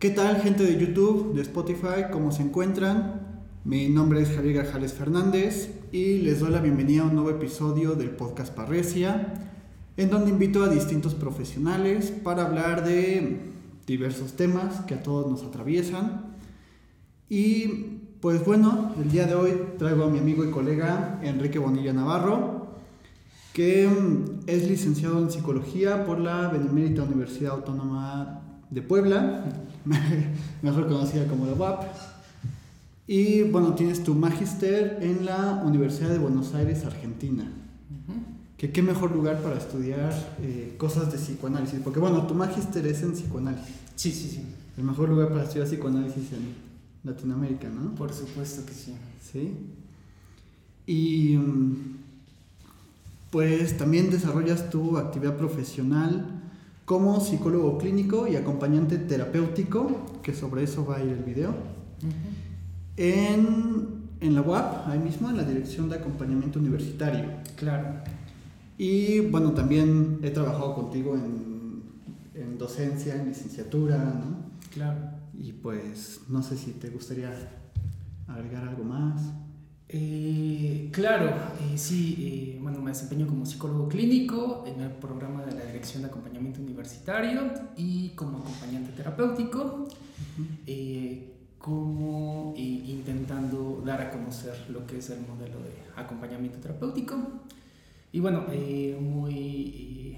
¿Qué tal gente de YouTube, de Spotify? ¿Cómo se encuentran? Mi nombre es Javier Garjales Fernández y les doy la bienvenida a un nuevo episodio del podcast Parresia, en donde invito a distintos profesionales para hablar de diversos temas que a todos nos atraviesan. Y pues bueno, el día de hoy traigo a mi amigo y colega Enrique Bonilla Navarro, que mm, es licenciado en psicología por la Benemérita Universidad Autónoma de Puebla, mejor conocida como la UAP. Y bueno, tienes tu magíster en la Universidad de Buenos Aires, Argentina. que qué mejor lugar para estudiar eh, cosas de psicoanálisis, porque bueno, tu magíster es en psicoanálisis. Sí, sí, sí. El mejor lugar para estudiar psicoanálisis en Latinoamérica, ¿no? Por supuesto que sí. Sí. Y mm, pues también desarrollas tu actividad profesional como psicólogo clínico y acompañante terapéutico, que sobre eso va a ir el video, en, en, la UAP, ahí mismo, en la Dirección de Acompañamiento Universitario. Claro. Y bueno, también he trabajado contigo en, en docencia, en licenciatura, ¿no? Claro. Y pues no sé si te gustaría agregar algo más. Eh, claro, eh, sí, eh, bueno, me desempeño como psicólogo clínico en el programa de la Dirección de Acompañamiento Universitario y como acompañante terapéutico, como intentando dar a conocer lo que es el modelo de acompañamiento terapéutico. Y bueno, muy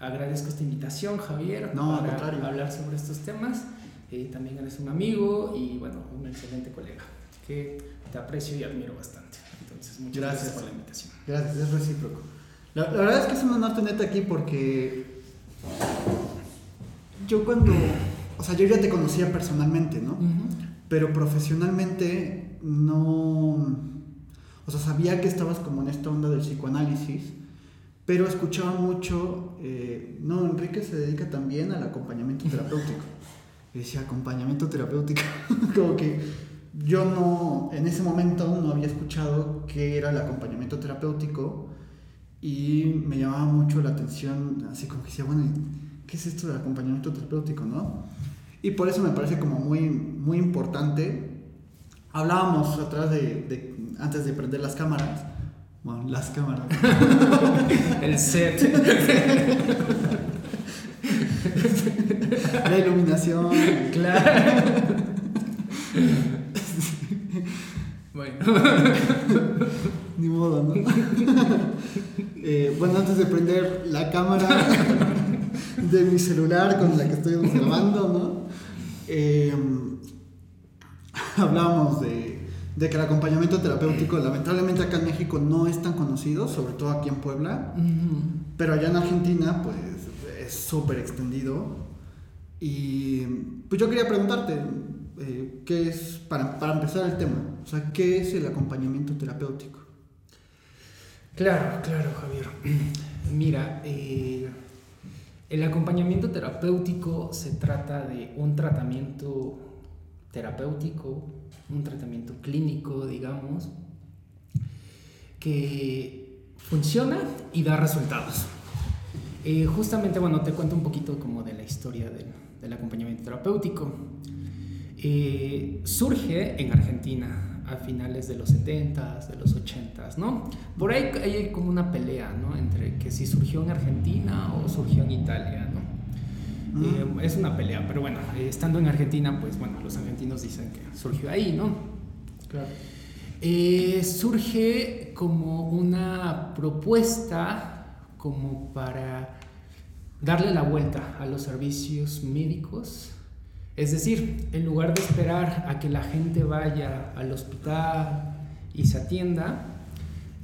agradezco esta invitación, Javier, no, para hablar sobre estos temas. Eh, también eres un amigo y bueno, un excelente colega que te aprecio y admiro bastante. Entonces, muchas gracias, por la invitación. Gracias, es recíproco. La, verdad es que es un honor tenerte aquí porque yo cuando, o sea, yo ya te conocía personalmente, ¿no? Pero profesionalmente no, o sea, sabía que estabas como en esta onda del psicoanálisis, pero escuchaba mucho, eh, no, Enrique se dedica también al acompañamiento terapéutico decía acompañamiento terapéutico. como que yo no, en ese momento no había escuchado qué era el acompañamiento terapéutico y me llamaba mucho la atención, así como que decía, bueno, ¿qué es esto del acompañamiento terapéutico, no? Y por eso me parece como muy, muy importante. Hablábamos atrás de, antes de prender las cámaras, bueno, las cámaras. el set. La iluminación. Claro. bueno. Ni modo, ¿no? Eh, bueno, antes de prender la cámara de mi celular con la que estoy observando, ¿no? Eh, hablamos de, de, que el acompañamiento terapéutico, lamentablemente acá en México no es tan conocido, sobre todo aquí en Puebla, pero allá en Argentina, pues es súper extendido. Y pues yo quería preguntarte, eh, ¿qué es, para, para, empezar el tema, o sea, qué es el acompañamiento terapéutico? Claro, claro, Javier. Mira, eh, el acompañamiento terapéutico se trata de un tratamiento terapéutico, un tratamiento clínico, digamos, que funciona y da resultados. Eh, justamente, bueno, te cuento un poquito como de la historia del, del acompañamiento terapéutico. Eh, surge en Argentina a finales de los 70s, de los 80s, ¿no? Por ahí hay como una pelea, ¿no? Entre que si surgió en Argentina o surgió en Italia, ¿no? Eh, es una pelea, pero bueno, eh, estando en Argentina, pues bueno, los argentinos dicen que surgió ahí, ¿no? Claro. surge como una propuesta como para darle la vuelta a los servicios médicos. Es decir, en lugar de esperar a que la gente vaya al hospital y se atienda,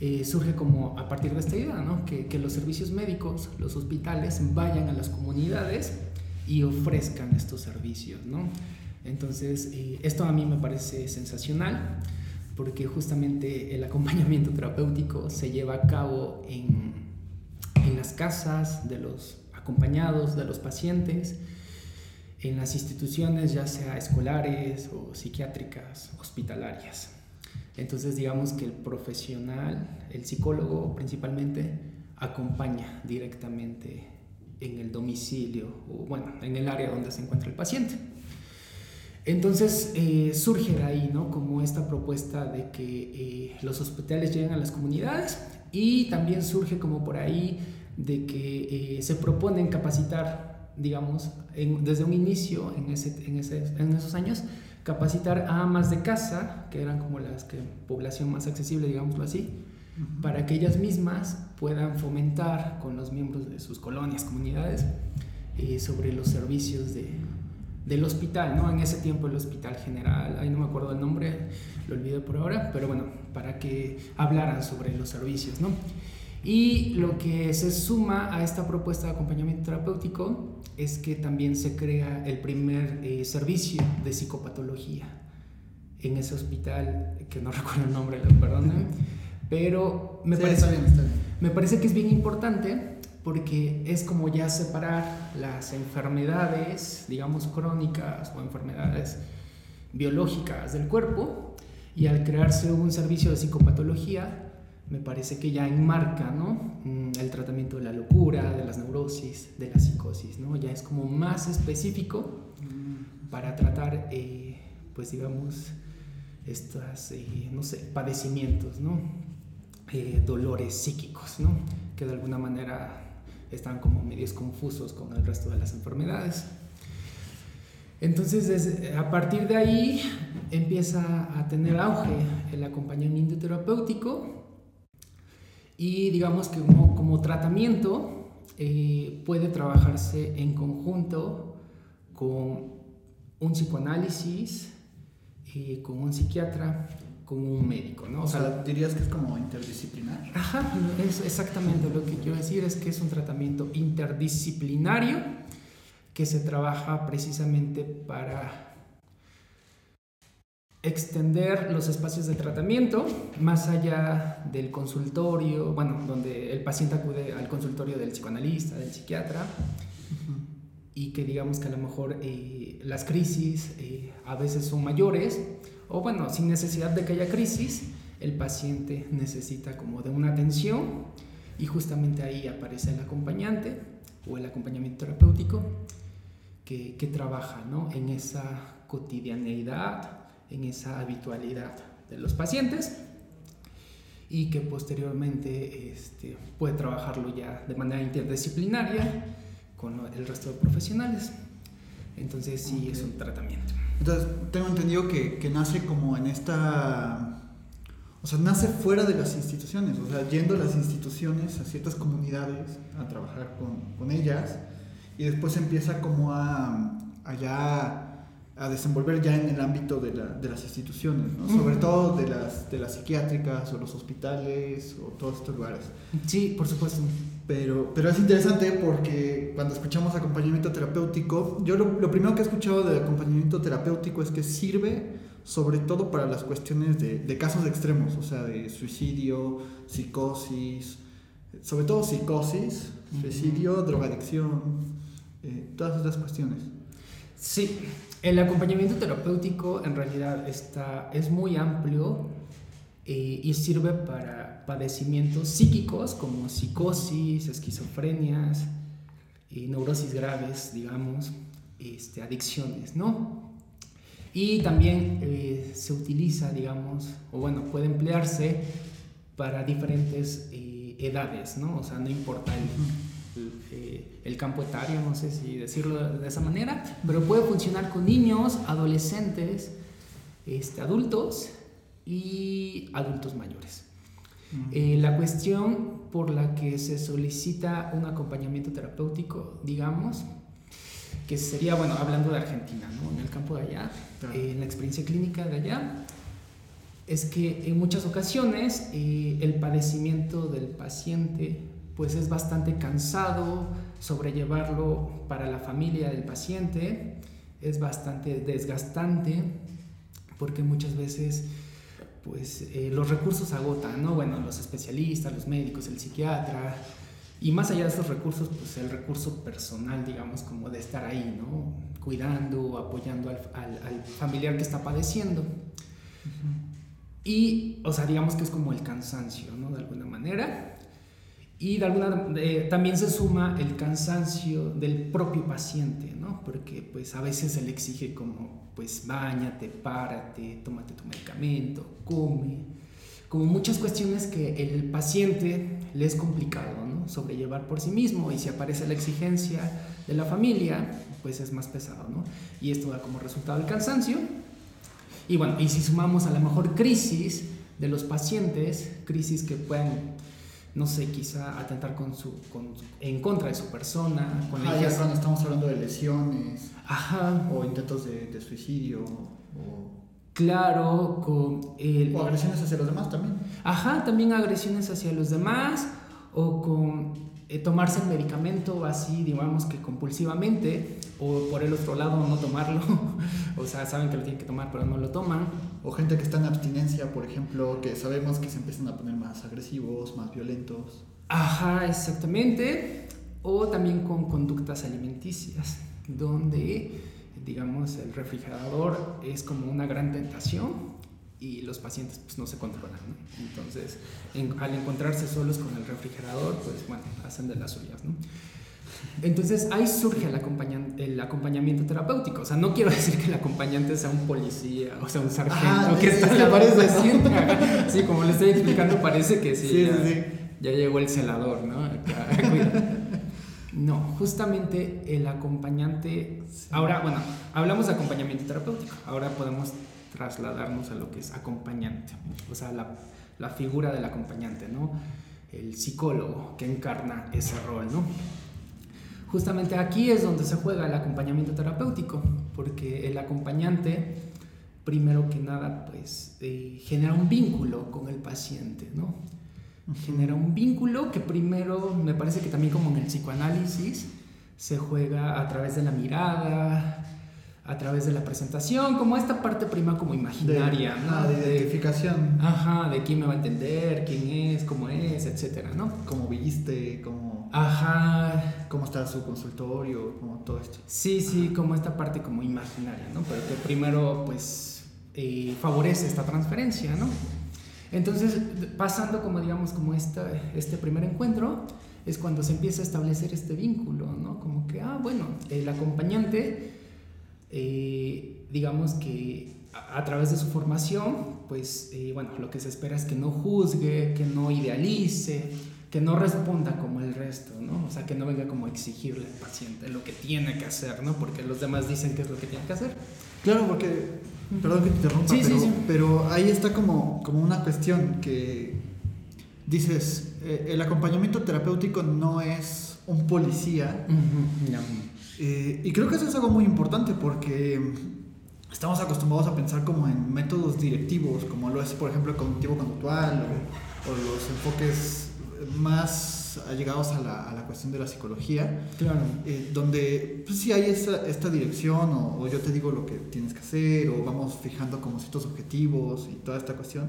eh, surge como a partir de esta idea, ¿no? que, los servicios médicos, los hospitales, vayan a las comunidades y ofrezcan estos servicios. ¿no? Entonces, eh, esto a mí me parece sensacional porque justamente el acompañamiento terapéutico se lleva a cabo en, en las casas de los acompañados de los pacientes en las instituciones ya sea escolares o psiquiátricas, hospitalarias. Entonces digamos que el profesional, el psicólogo principalmente, acompaña directamente en el domicilio o bueno, en el área donde se encuentra el paciente. Entonces eh, surge de ahí, ¿no? Como esta propuesta de que eh, los hospitales lleguen a las comunidades y también surge como por ahí de que se proponen capacitar, digamos, desde un inicio en, ese, en, ese, en esos años, capacitar a amas de casa, que eran como las que población más accesible, digámoslo así, para que ellas mismas puedan fomentar con los miembros de sus colonias, comunidades, eh, sobre los servicios de, del hospital, ¿no? En ese tiempo el hospital general, ahí no me acuerdo el nombre, lo olvidé por ahora, pero bueno, para que hablaran sobre los servicios, ¿no? Y lo que se suma a esta propuesta de acompañamiento terapéutico es que también se crea el primer eh, servicio de psicopatología en ese hospital, que no recuerdo el nombre, perdón, pero me, parece, me parece que es bien importante porque es como ya separar las enfermedades, digamos, crónicas o enfermedades biológicas del cuerpo y al crearse un servicio de psicopatología, me parece que ya enmarca ¿no? Mm, el tratamiento de la locura, de las neurosis, de la psicosis, ¿no? ya es como más específico para tratar, eh, pues digamos, estos, eh, no sé, padecimientos, ¿no? Eh, dolores psíquicos, ¿no? que de alguna manera están como medios confusos con el resto de las enfermedades. Entonces, a partir de ahí empieza a tener auge el acompañamiento terapéutico y digamos que como, tratamiento eh, puede trabajarse en conjunto con un psicoanálisis, eh, con un psiquiatra, con un médico, ¿no? O, sea, dirías que es como interdisciplinar. Ajá, es exactamente lo que quiero decir, es que es un tratamiento interdisciplinario que se trabaja precisamente para extender los espacios de tratamiento más allá del consultorio, bueno, donde el paciente acude al consultorio del psicoanalista, del psiquiatra, y que digamos que a lo mejor eh, las crisis eh, a veces son mayores, o bueno, sin necesidad de que haya crisis, el paciente necesita como de una atención y justamente ahí aparece el acompañante o el acompañamiento terapéutico que, que trabaja ¿no? en esa cotidianeidad en esa habitualidad de los pacientes y que posteriormente este, puede trabajarlo ya de manera interdisciplinaria con el resto de profesionales. Entonces sí es un tratamiento. Entonces tengo entendido que, que, nace como en esta... O sea, nace fuera de las instituciones, o sea, yendo a las instituciones, a ciertas comunidades, a trabajar con, con ellas, y después empieza como a allá a desenvolver ya en el ámbito de, la, de las instituciones, ¿no? sobre todo de las, de las psiquiátricas o los hospitales o todos estos lugares. Sí, por supuesto. Pero, pero es interesante porque cuando escuchamos acompañamiento terapéutico, yo lo, lo primero que he escuchado de acompañamiento terapéutico es que sirve sobre todo para las cuestiones de, de casos extremos, o sea, de suicidio, psicosis, sobre todo psicosis, suicidio, drogadicción, eh, todas esas cuestiones. Sí, el acompañamiento terapéutico en realidad está, es muy amplio eh, y sirve para padecimientos psíquicos como psicosis, esquizofrenias, y neurosis graves, digamos, este, adicciones, ¿no? Y también eh, se utiliza, digamos, o bueno, puede emplearse para diferentes eh, edades, ¿no? O sea, no importa el eh, el campo etario, no sé si decirlo de esa manera, pero puede funcionar con niños, adolescentes, este, adultos y adultos mayores. Eh, la cuestión por la que se solicita un acompañamiento terapéutico, digamos, que sería, bueno, hablando de Argentina, ¿no? en el campo de allá, eh, en la experiencia clínica de allá, es que en muchas ocasiones el padecimiento del paciente pues es bastante cansado sobrellevarlo para la familia del paciente, es bastante desgastante porque muchas veces pues eh, los recursos agotan, ¿no? Bueno, los especialistas, los médicos, el psiquiatra, y más allá de esos recursos, pues el recurso personal, digamos, como de estar ahí, ¿no? Cuidando, apoyando al, al, familiar que está padeciendo. Y, o sea, digamos que es como el cansancio, ¿no? De alguna manera. Y de alguna, eh, también se suma el cansancio del propio paciente, ¿no? Porque pues a veces se le exige como, pues bañate, párate, tómate tu medicamento, come, como muchas cuestiones que el paciente le es complicado, ¿no? Sobrellevar por sí mismo y si aparece la exigencia de la familia, pues es más pesado, ¿no? Y esto da como resultado el cansancio. Y bueno, y si sumamos a la mejor crisis de los pacientes, crisis que pueden no sé, quizá atentar con su, con en contra de su persona. Con ah, ya cuando estamos hablando de lesiones. Ajá. O intentos de, de suicidio. O... Claro, con... El, o agresiones hacia los demás también. Ajá, también agresiones hacia los demás. O con eh, tomarse el medicamento así, digamos que compulsivamente, o por el otro lado no tomarlo, o sea, saben que lo tienen que tomar pero no lo toman. O gente que está en abstinencia, por ejemplo, que sabemos que se empiezan a poner más agresivos, más violentos. Ajá, exactamente. O también con conductas alimenticias, donde, digamos, el refrigerador es como una gran tentación y los pacientes pues no se controlan. Entonces, al encontrarse solos con el refrigerador, pues bueno, hacen de las suyas. ¿no? Entonces ahí surge el, el, acompañamiento terapéutico. O sea, no quiero decir que el acompañante sea un policía, o sea, un sargento ah, que está la pared Sí, como le estoy explicando, parece que sí, ya, llegó el celador, ¿no? No, justamente el acompañante. Ahora, bueno, hablamos de acompañamiento terapéutico. Ahora podemos trasladarnos a lo que es acompañante, o sea, la, la figura del acompañante, ¿no? El psicólogo que encarna ese rol, ¿no? Justamente aquí es donde se juega el acompañamiento terapéutico, porque el acompañante, primero que nada, pues eh, genera un vínculo con el paciente, ¿no? Genera un vínculo que primero, me parece que también como en el psicoanálisis, se juega a través de la mirada, a través de la presentación, como esta parte prima como imaginaria, de, ¿no? de identificación. Ajá, de quién me va a entender, quién es, cómo es, etcétera, ¿no? Cómo viste, cómo... Ajá. Cómo está su consultorio, como todo esto. Sí, sí, como esta parte como imaginaria, ¿no? Pero que primero, pues, eh, favorece esta transferencia, ¿no? Entonces, pasando como, digamos, como esta, este primer encuentro, es cuando se empieza a establecer este vínculo, ¿no? Como que, ah, bueno, el acompañante eh, digamos que a, través de su formación, pues eh, bueno, lo que se espera es que no juzgue, que no idealice, que no responda como el resto, ¿no? O sea, que no venga como a exigirle al paciente lo que tiene que hacer, ¿no? Porque los demás dicen qué es lo que tiene que hacer. Claro, porque, perdón que te interrumpa, sí, pero, sí, sí. pero, ahí está como, como una cuestión que dices, eh, el acompañamiento terapéutico no es un policía. Eh, y creo que eso es algo muy importante porque estamos acostumbrados a pensar como en métodos directivos, como lo es, por ejemplo, el cognitivo-conductual o, los enfoques más allegados a la, a la cuestión de la psicología, claro. Eh, donde pues, sí hay esta, esta dirección o, o, yo te digo lo que tienes que hacer o vamos fijando como ciertos objetivos y toda esta cuestión.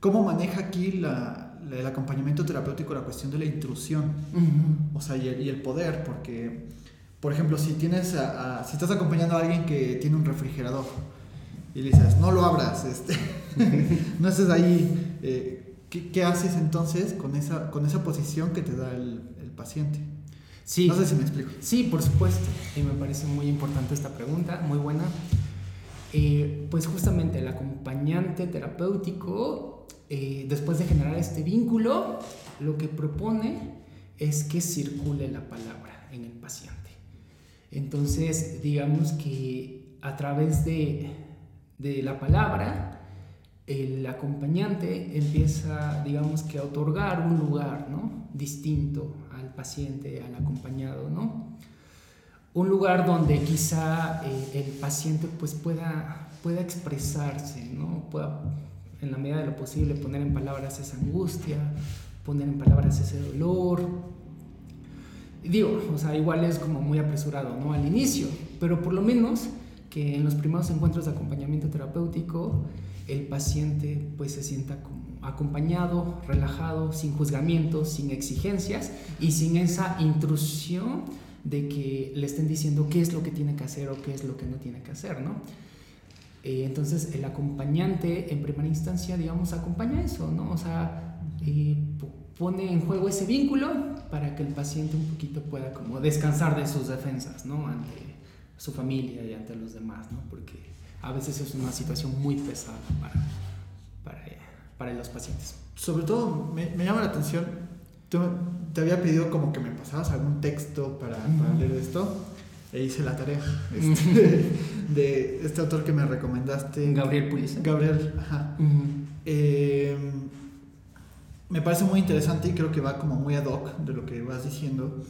¿Cómo maneja aquí la, el acompañamiento terapéutico la cuestión de la intrusión? O sea, y el, y el poder, porque por ejemplo, si tienes si estás acompañando a alguien que tiene un refrigerador y le dices, no lo abras, este, no estés ahí, eh, ¿qué, haces entonces con esa, con esa posición que te da el, paciente? Sí. No sé si me explico. Sí, por supuesto. Y me parece muy importante esta pregunta, muy buena. Eh, pues justamente el acompañante terapéutico, eh, después de generar este vínculo, lo que propone es que circule la palabra en el paciente. Entonces, digamos que a través de, la palabra, el acompañante empieza, digamos que a otorgar un lugar, ¿no? Distinto al paciente, al acompañado, ¿no? Un lugar donde quizá eh, el paciente pues pueda, pueda expresarse, ¿no? Pueda, en la medida de lo posible, poner en palabras esa angustia, poner en palabras ese dolor, digo, o sea, igual es como muy apresurado, ¿no? Al inicio, pero por lo menos que en los primeros encuentros de acompañamiento terapéutico el paciente pues se sienta como acompañado, relajado, sin juzgamientos, sin exigencias y sin esa intrusión de que le estén diciendo qué es lo que tiene que hacer o qué es lo que no tiene que hacer, ¿no? Eh, entonces el acompañante en primera instancia, digamos, acompaña eso, ¿no? O sea, eh, pone en juego ese vínculo para que el paciente un poquito pueda como descansar de sus defensas, ¿no? Ante su familia y ante los demás, ¿no? Porque a veces es una situación muy pesada para, para, para los pacientes. Sobre todo me, me llama la atención, tú, te había pedido como que me pasabas algún texto para, para leer esto e hice la tarea este, de este autor que me recomendaste. Gabriel Pulice. Gabriel, ajá. eh, me parece muy interesante y creo que va como muy ad hoc de lo que vas diciendo.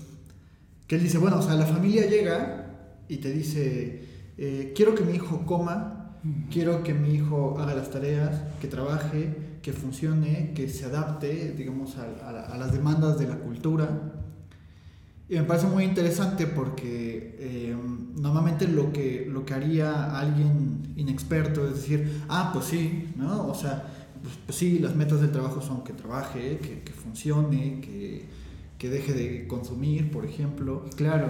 Que él dice, bueno, o sea, la familia llega y te dice, eh, quiero que mi hijo coma, quiero que mi hijo haga las tareas, que trabaje, que funcione, que se adapte, digamos, a, a, a las demandas de la cultura. Y me parece muy interesante porque eh, normalmente lo que, lo que haría alguien inexperto es decir, ah, pues sí, ¿no? O sea, pues, sí, las metas del trabajo son que trabaje, que, que funcione, que, que, deje de consumir, por ejemplo. Claro.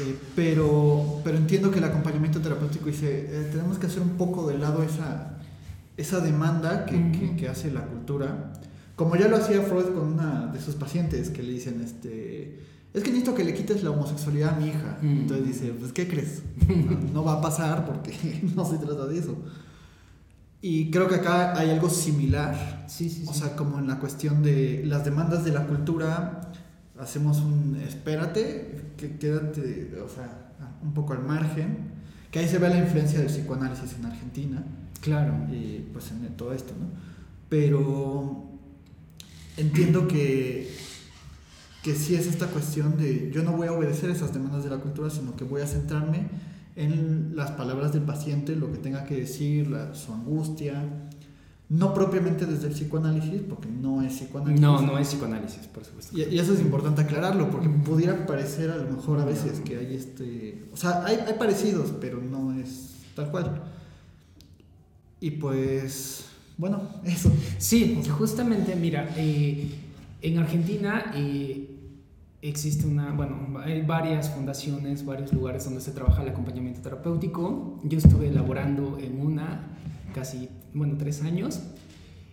Eh, pero, pero entiendo que el acompañamiento terapéutico dice, eh, tenemos que hacer un poco de lado esa, esa demanda que, uh -huh. que, que hace la cultura. Como ya lo hacía Freud con una de sus pacientes que le dicen, este es que necesito que le quites la homosexualidad a mi hija. Mm. Entonces dice, pues ¿qué crees? No, no, va a pasar porque no se trata de eso. Y creo que acá hay algo similar. Sí, sí, o sea, como en la cuestión de las demandas de la cultura, hacemos un espérate, que quédate, o sea, un poco al margen. Que ahí se ve la influencia del psicoanálisis en Argentina. Claro. Y pues en todo esto, ¿no? Pero entiendo que que sí es esta cuestión de yo no voy a obedecer esas demandas de la cultura, sino que voy a centrarme en las palabras del paciente, lo que tenga que decir, la, su angustia, no propiamente desde el psicoanálisis, porque no es psicoanálisis. No, no es psicoanálisis, por supuesto. Y, y eso es importante aclararlo, porque pudiera parecer a lo mejor a veces que hay este... O sea, hay, hay parecidos, pero no es tal cual. Y pues, bueno, eso. Sí, justamente, mira, eh, en Argentina eh, existe una, bueno, hay varias fundaciones, varios lugares donde se trabaja el acompañamiento terapéutico. Yo estuve elaborando en una casi, bueno, tres años.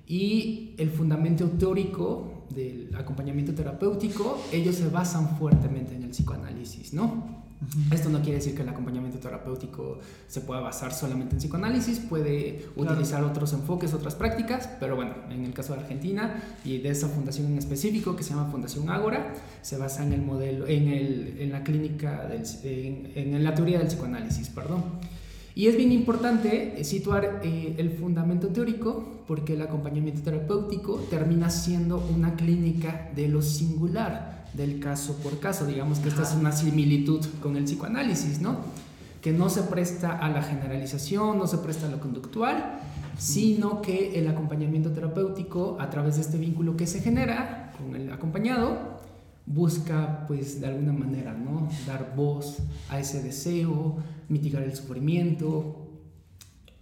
Y el fundamento teórico del acompañamiento terapéutico, ellos se basan fuertemente en el psicoanálisis, ¿no? Esto no quiere decir que el acompañamiento terapéutico se pueda basar solamente en psicoanálisis, puede claro. utilizar otros enfoques, otras prácticas, pero bueno, en el caso de Argentina y de esa fundación en específico que se llama Fundación Ágora, se basa en el modelo, en, el, en la clínica, del, en, en la teoría del psicoanálisis, perdón. Y es bien importante situar eh, el fundamento teórico porque el acompañamiento terapéutico termina siendo una clínica de lo singular del caso por caso. Digamos que esta es una similitud con el psicoanálisis, ¿no? Que no se presta a la generalización, no se presta a lo conductual, sino que el acompañamiento terapéutico, a través de este vínculo que se genera con el acompañado, busca, pues, de alguna manera, ¿no? Dar voz a ese deseo, mitigar el sufrimiento,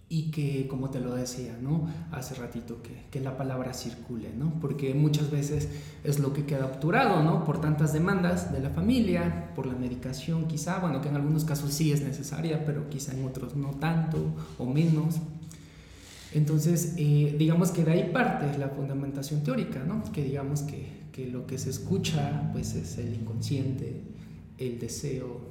y que, como te lo decía, ¿no? Hace ratito, que, que, la palabra circule, ¿no? Porque muchas veces es lo que queda obturado, ¿no? Por tantas demandas de la familia, por la medicación quizá, bueno, que en algunos casos sí es necesaria, pero quizá en otros no tanto o menos. Entonces, eh, digamos que de ahí parte la fundamentación teórica, ¿no? Que digamos que, que lo que se escucha, pues es el inconsciente, el deseo,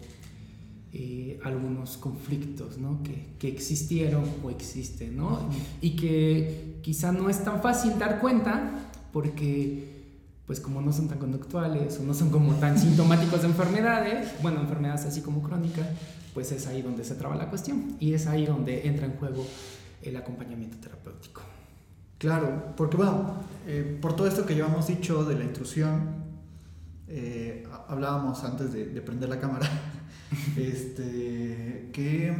eh, algunos conflictos ¿no? que, que, existieron o existen, ¿no? Y que quizá no es tan fácil dar cuenta porque, pues como no son tan conductuales o no son como tan sintomáticos de enfermedades, bueno, enfermedades así como crónicas, pues es ahí donde se traba la cuestión y es ahí donde entra en juego el acompañamiento terapéutico. Claro, porque bueno, eh, por todo esto que llevamos dicho de la intrusión, eh, hablábamos antes de, de prender la cámara este, que,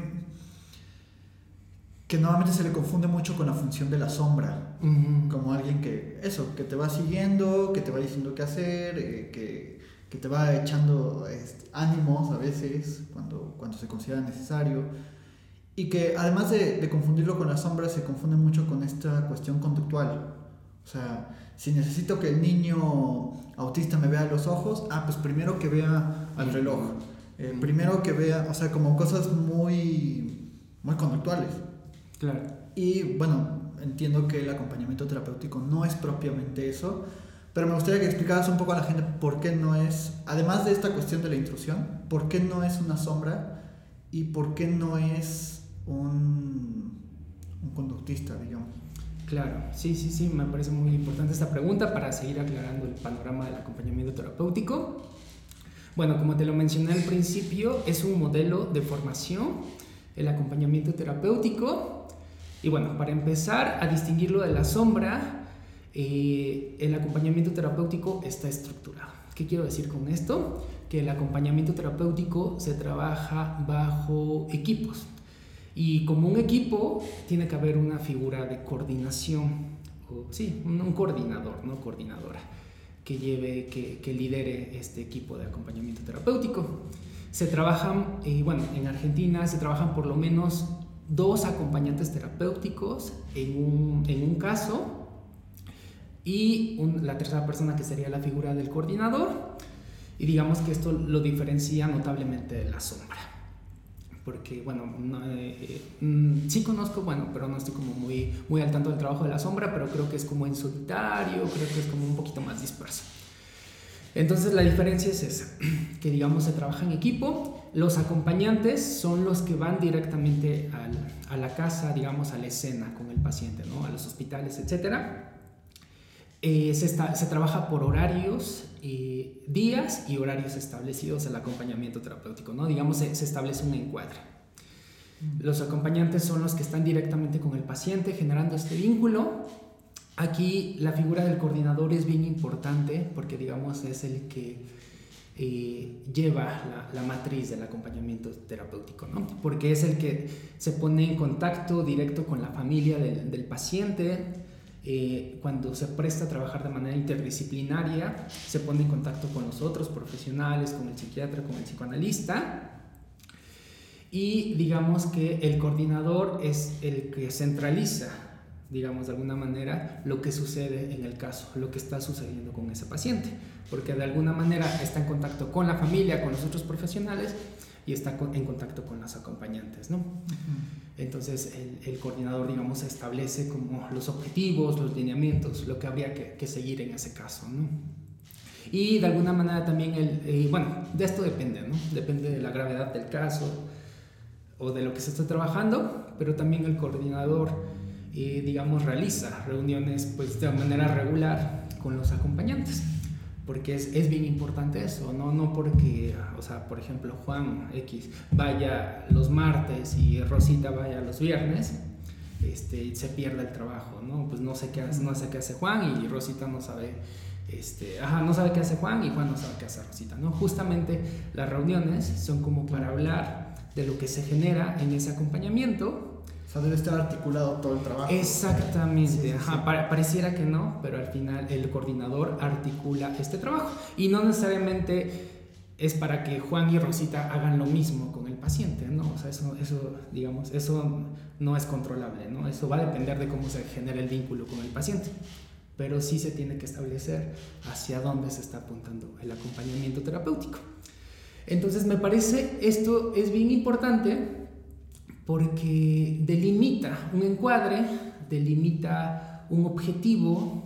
que normalmente se le confunde mucho con la función de la sombra, uh -huh. como alguien que, eso, que te va siguiendo, que te va diciendo qué hacer, eh, que, que, te va echando este, ánimos a veces cuando, cuando se considera necesario. Y que además de, de confundirlo con la sombra, se confunde mucho con esta cuestión conductual. O sea, si necesito que el niño autista me vea a los ojos, ah, pues primero que vea al reloj. Eh, primero que vea, o sea, como cosas muy, muy conductuales. Claro. Y bueno, entiendo que el acompañamiento terapéutico no es propiamente eso, Pero me gustaría que explicaras un poco a la gente por qué no es, además de esta cuestión de la intrusión, por qué no es una sombra y por qué no es un, un conductista, digamos. Claro, sí, sí, sí, me parece muy importante esta pregunta para seguir aclarando el panorama del acompañamiento terapéutico. Bueno, como te lo mencioné al principio, es un modelo de formación, el acompañamiento terapéutico. Y bueno, para empezar a distinguirlo de la sombra, eh, el acompañamiento terapéutico está estructurado. ¿Qué quiero decir con esto? Que el acompañamiento terapéutico se trabaja bajo equipos. Y como un equipo tiene que haber una figura de coordinación, o sí, un, coordinador, no coordinadora, que lleve, que, que, lidere este equipo de acompañamiento terapéutico. Se trabajan, y eh, bueno, en Argentina se trabajan por lo menos dos acompañantes terapéuticos en un, en un caso y la tercera persona que sería la figura del coordinador. Y digamos que esto lo diferencia notablemente de la sombra. Porque, bueno, eh, mm, sí conozco, bueno, pero no estoy como muy, muy al tanto del trabajo de la sombra, pero creo que es como en solitario, creo que es como un poquito más disperso. Entonces la diferencia es esa, que digamos se trabaja en equipo, los acompañantes son los que van directamente a la casa, digamos a la escena con el paciente, ¿no? a los hospitales, etcétera eh, se, se, trabaja por horarios, eh, días y horarios establecidos el acompañamiento terapéutico, ¿no? Digamos, se, establece un encuadre. Los acompañantes son los que están directamente con el paciente generando este vínculo. Aquí la figura del coordinador es bien importante porque, digamos, es el que eh, lleva la, matriz del acompañamiento terapéutico, ¿no? Porque es el que se pone en contacto directo con la familia del, del paciente, eh, cuando se presta a trabajar de manera interdisciplinaria, se pone en contacto con los otros profesionales, con el psiquiatra, con el psicoanalista. Y digamos que el coordinador es el que centraliza, digamos de alguna manera, lo que sucede en el caso, lo que está sucediendo con ese paciente. Porque de alguna manera está en contacto con la familia, con los otros profesionales y está en contacto con las acompañantes, ¿no? Entonces el, coordinador, digamos, establece como los objetivos, los lineamientos, lo que habría que, seguir en ese caso, ¿no? Y de alguna manera también, el, eh, bueno, de esto depende, ¿no? Depende de la gravedad del caso o de lo que se está trabajando, pero también el coordinador, eh, digamos, realiza reuniones pues de manera regular con los acompañantes porque es, es, bien importante eso, ¿no? No porque, o sea, por ejemplo, Juan X vaya los martes y Rosita vaya los viernes, este, se pierde el trabajo, ¿no? Pues no sé qué, no sé qué hace Juan y Rosita no sabe, este, ajá, no sabe qué hace Juan y Juan no sabe qué hace Rosita, ¿no? Justamente las reuniones son como para hablar de lo que se genera en ese acompañamiento sea, debe estar articulado todo el trabajo. Exactamente, pareciera que no, pero al final el coordinador articula este trabajo. Y no necesariamente es para que Juan y Rosita hagan lo mismo con el paciente, ¿no? O sea, eso, eso, digamos, eso no es controlable, ¿no? Eso va a depender de cómo se genera el vínculo con el paciente. Pero sí se tiene que establecer hacia dónde se está apuntando el acompañamiento terapéutico. Entonces, me parece esto es bien importante porque delimita un encuadre, delimita un objetivo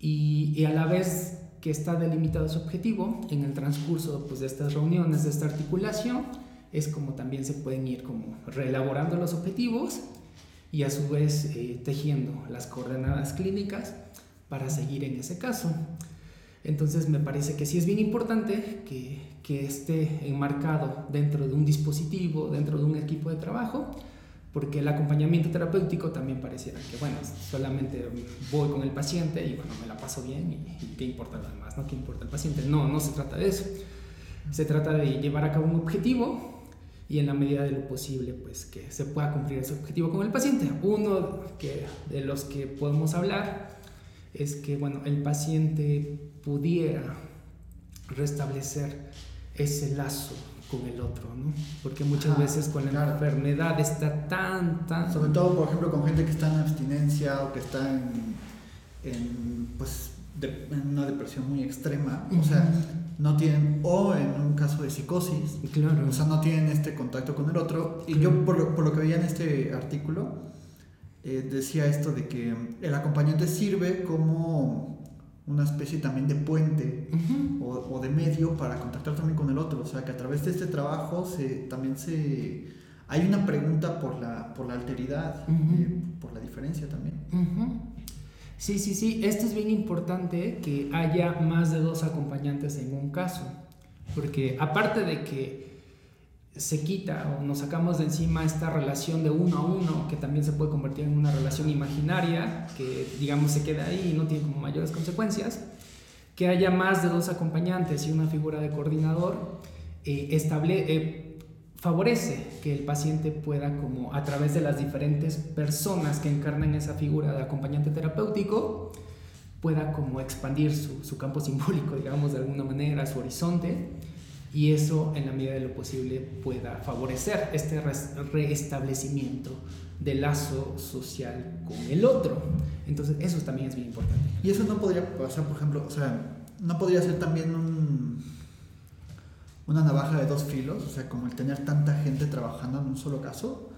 y, a la vez que está delimitado ese objetivo, en el transcurso pues, de estas reuniones, de esta articulación, es como también se pueden ir como reelaborando los objetivos y a su vez eh, tejiendo las coordenadas clínicas para seguir en ese caso. Entonces me parece que sí es bien importante que, que esté enmarcado dentro de un dispositivo, dentro de un equipo de trabajo, porque el acompañamiento terapéutico también pareciera que, bueno, solamente voy con el paciente y, bueno, me la paso bien y, qué importa lo demás, ¿no? ¿Qué importa el paciente? No, no se trata de eso. Se trata de llevar a cabo un objetivo y en la medida de lo posible, pues que se pueda cumplir ese objetivo con el paciente. Uno que, de los que podemos hablar es que, bueno, el paciente pudiera restablecer ese lazo con el otro, ¿no? Porque muchas veces con la enfermedad está tan, tan... Sobre todo, por ejemplo, con gente que está en abstinencia o que está en, pues, en una depresión muy extrema, o sea, no tienen, o en un caso de psicosis, claro. o sea, no tienen este contacto con el otro. Y yo, por lo, por lo, que veía en este artículo, eh, decía esto de que el acompañante sirve como una especie también de puente o, de medio para contactar también con el otro. O sea, que a través de este trabajo se, también se... Hay una pregunta por la, por la alteridad, eh, por la diferencia también. Sí, sí, sí. Esto es bien importante que haya más de dos acompañantes en un caso. Porque aparte de que se quita o nos sacamos de encima esta relación de uno a uno, que también se puede convertir en una relación imaginaria, que digamos se queda ahí y no tiene como mayores consecuencias, que haya más de dos acompañantes y una figura de coordinador, eh, estable, eh, favorece que el paciente pueda como a través de las diferentes personas que encarnan esa figura de acompañante terapéutico, pueda como expandir su, su campo simbólico, digamos, de alguna manera, su horizonte y eso en la medida de lo posible pueda favorecer este restablecimiento del lazo social con el otro. Entonces eso también es bien importante. Y eso no podría pasar, por ejemplo, o sea, no podría ser también un, una navaja de dos filos, o sea, como el tener tanta gente trabajando en un solo caso.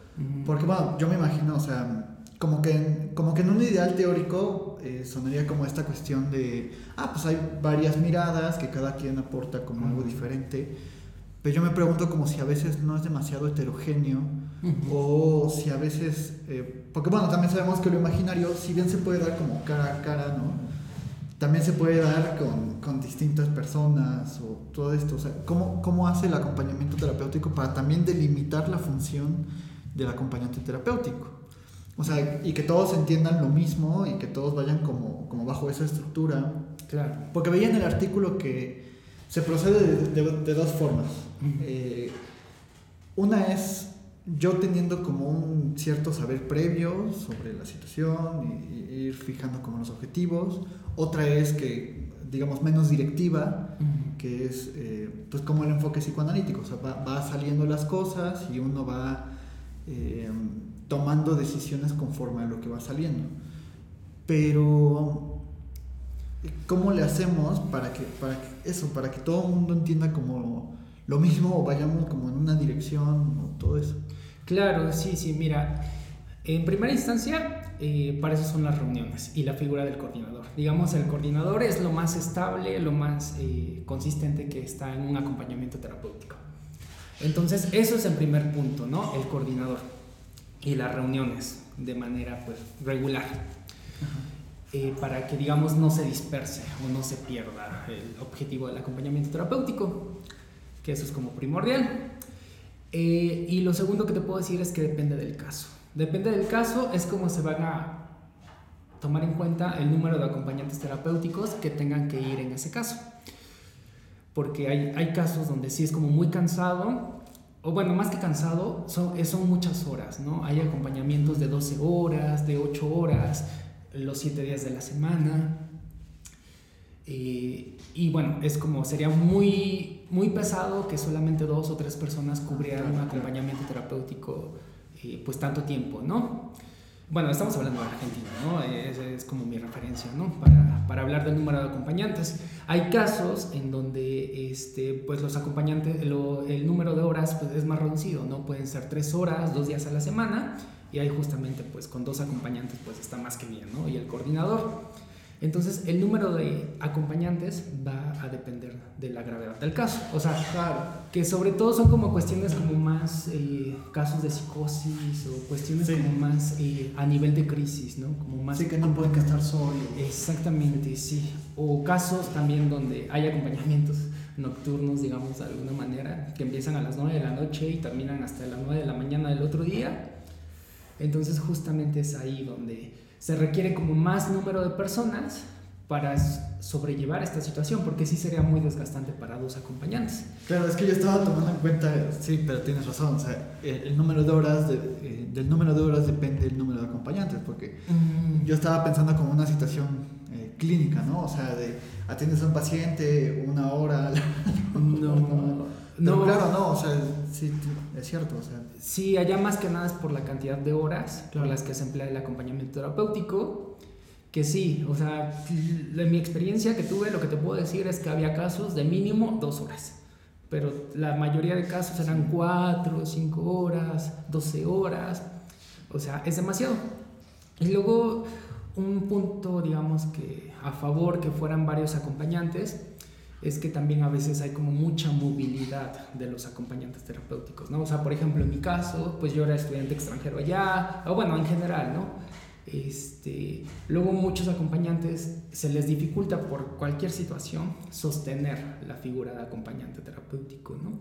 Porque bueno, yo me imagino, o sea, como que, como que en un ideal teórico eh, sonaría como esta cuestión de, ah, pues hay varias miradas que cada quien aporta como algo diferente, pero yo me pregunto como si a veces no es demasiado heterogéneo o si a veces, eh, porque bueno, también sabemos que lo imaginario, si bien se puede dar como cara a cara, ¿no? También se puede dar con, con distintas personas o todo esto, o sea, ¿cómo, ¿cómo hace el acompañamiento terapéutico para también delimitar la función del acompañante terapéutico? O sea, y que todos entiendan lo mismo y que todos vayan como, como bajo esa estructura. Claro. Porque veía en el artículo que se procede de, de, dos formas. Eh, una es yo teniendo como un cierto saber previo sobre la situación y, ir fijando como los objetivos. Otra es que, digamos, menos directiva, que es eh, pues como el enfoque psicoanalítico. O sea, va, va, saliendo las cosas y uno va... Eh, tomando decisiones conforme a lo que va saliendo. Pero, ¿cómo le hacemos para que, para eso, para que todo el mundo entienda como lo mismo o vayamos como en una dirección o todo eso? Claro, sí, sí, mira, en primera instancia, eh, para eso son las reuniones y la figura del coordinador. Digamos, el coordinador es lo más estable, lo más eh, consistente que está en un acompañamiento terapéutico. Entonces, eso es el primer punto, ¿no? El coordinador y las reuniones de manera pues regular. Eh, para que digamos no se disperse o no se pierda el objetivo del acompañamiento terapéutico, que eso es como primordial. Eh, y lo segundo que te puedo decir es que depende del caso. Depende del caso, es como se van a tomar en cuenta el número de acompañantes terapéuticos que tengan que ir en ese caso. Porque hay, hay casos donde sí es como muy cansado o bueno, más que cansado, son, son muchas horas, ¿no? Hay acompañamientos de 12 horas, de 8 horas, los 7 días de la semana. Eh, y bueno, es como, sería muy, muy pesado que solamente dos o tres personas cubrieran un acompañamiento terapéutico eh, pues tanto tiempo, ¿no? Bueno, estamos hablando de Argentina, ¿no? Es, es como mi referencia, ¿no? Para, para, hablar del número de acompañantes. Hay casos en donde, este, pues los acompañantes, el número de horas pues, es más reducido, ¿no? Pueden ser tres horas, dos días a la semana, y ahí justamente, pues con dos acompañantes, pues está más que bien, ¿no? Y el coordinador. Entonces, el número de acompañantes va a depender de la gravedad del caso. O sea, que sobre todo son como cuestiones como más eh, casos de psicosis o cuestiones como más eh, a nivel de crisis, ¿no? Como más... Sí, que no pueden estar solos. Exactamente, sí. O casos también donde hay acompañamientos nocturnos, digamos, de alguna manera, que empiezan a las 9 de la noche y terminan hasta las 9 de la mañana del otro día. Entonces, justamente es ahí donde se requiere como más número de personas para sobrellevar esta situación, porque sí sería muy desgastante para dos acompañantes. Claro, es que yo estaba tomando en cuenta, sí, pero tienes razón, o sea, el, número de horas, de, eh, del número de horas depende el número de acompañantes, porque mm. yo estaba pensando como una situación eh, clínica, ¿no? O sea, de atiendes a un paciente una hora. no, no. No, claro, no, o sea, sí, es cierto. O sea. Sí, allá más que nada es por la cantidad de horas por las que se emplea el acompañamiento terapéutico. Que sí, o sea, de mi experiencia que tuve, lo que te puedo decir es que había casos de mínimo dos horas. Pero la mayoría de casos eran cuatro, cinco horas, doce horas. O sea, es demasiado. Y luego un punto, digamos que a favor que fueran varios acompañantes, es que también a veces hay como mucha movilidad de los acompañantes terapéuticos, ¿no? O sea, por ejemplo, en mi caso, pues yo era estudiante extranjero allá, o bueno, en general, ¿no? Este, luego muchos acompañantes se les dificulta por cualquier situación sostener la figura de acompañante terapéutico, ¿no?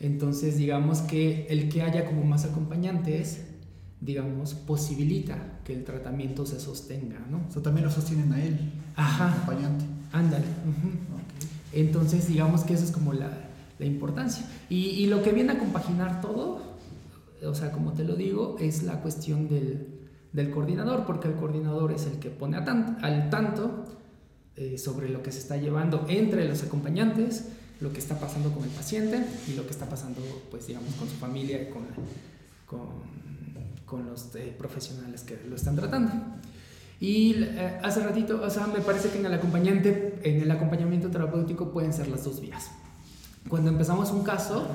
Entonces, digamos que el que haya como más acompañantes, digamos, posibilita que el tratamiento se sostenga, ¿no? O sea, también lo sostienen a él, Ajá. acompañante. Ándale. Entonces, digamos que eso es como la, la importancia. Y, lo que viene a compaginar todo, o sea, como te lo digo, es la cuestión del, del coordinador, porque el coordinador es el que pone a tan, al tanto eh, sobre lo que se está llevando entre los acompañantes, lo que está pasando con el paciente y lo que está pasando, pues, digamos, con su familia con, con los eh, profesionales que lo están tratando. Y eh, hace ratito, o sea, me parece que en el, acompañante, en el acompañamiento terapéutico pueden ser las dos vías. Cuando empezamos un caso,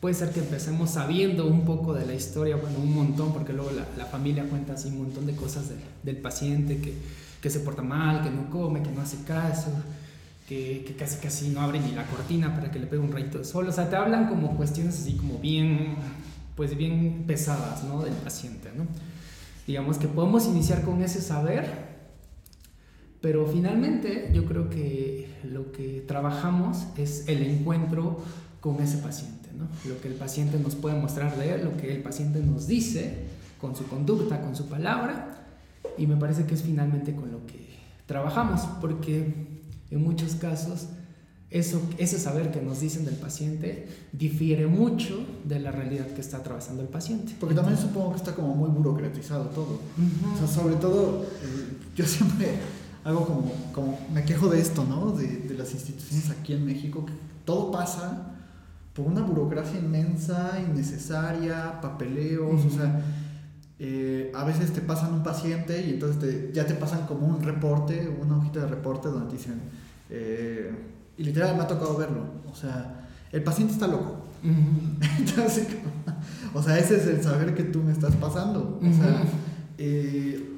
puede ser que empecemos sabiendo un poco de la historia, bueno, un montón, porque luego la, la familia cuenta así un montón de cosas de, del paciente, que, que, se porta mal, que no come, que no hace caso, que, que, casi casi no abre ni la cortina para que le pegue un rayito de sol. O sea, te hablan como cuestiones así como bien, pues bien pesadas, ¿no? Del paciente, ¿no? Digamos que podemos iniciar con ese saber, pero finalmente yo creo que lo que trabajamos es el encuentro con ese paciente, ¿no? Lo que el paciente nos puede mostrar de él, lo que el paciente nos dice con su conducta, con su palabra, y me parece que es finalmente con lo que trabajamos, porque en muchos casos eso, ese saber que nos dicen del paciente difiere mucho de la realidad que está atravesando el paciente. Porque también supongo que está como muy burocratizado todo. Uh -huh. O sea, sobre todo, eh, yo siempre hago como, como, me quejo de esto, ¿no? De, de, las instituciones aquí en México, que todo pasa por una burocracia inmensa, innecesaria, papeleos, uh -huh. o sea, eh, a veces te pasan un paciente y entonces te, ya te pasan como un reporte, una hojita de reporte donde te dicen... Eh, y literal me ha tocado verlo. O sea, el paciente está loco. Uh -huh. Entonces, o sea, ese es el saber que tú me estás pasando. O sea, uh -huh. eh,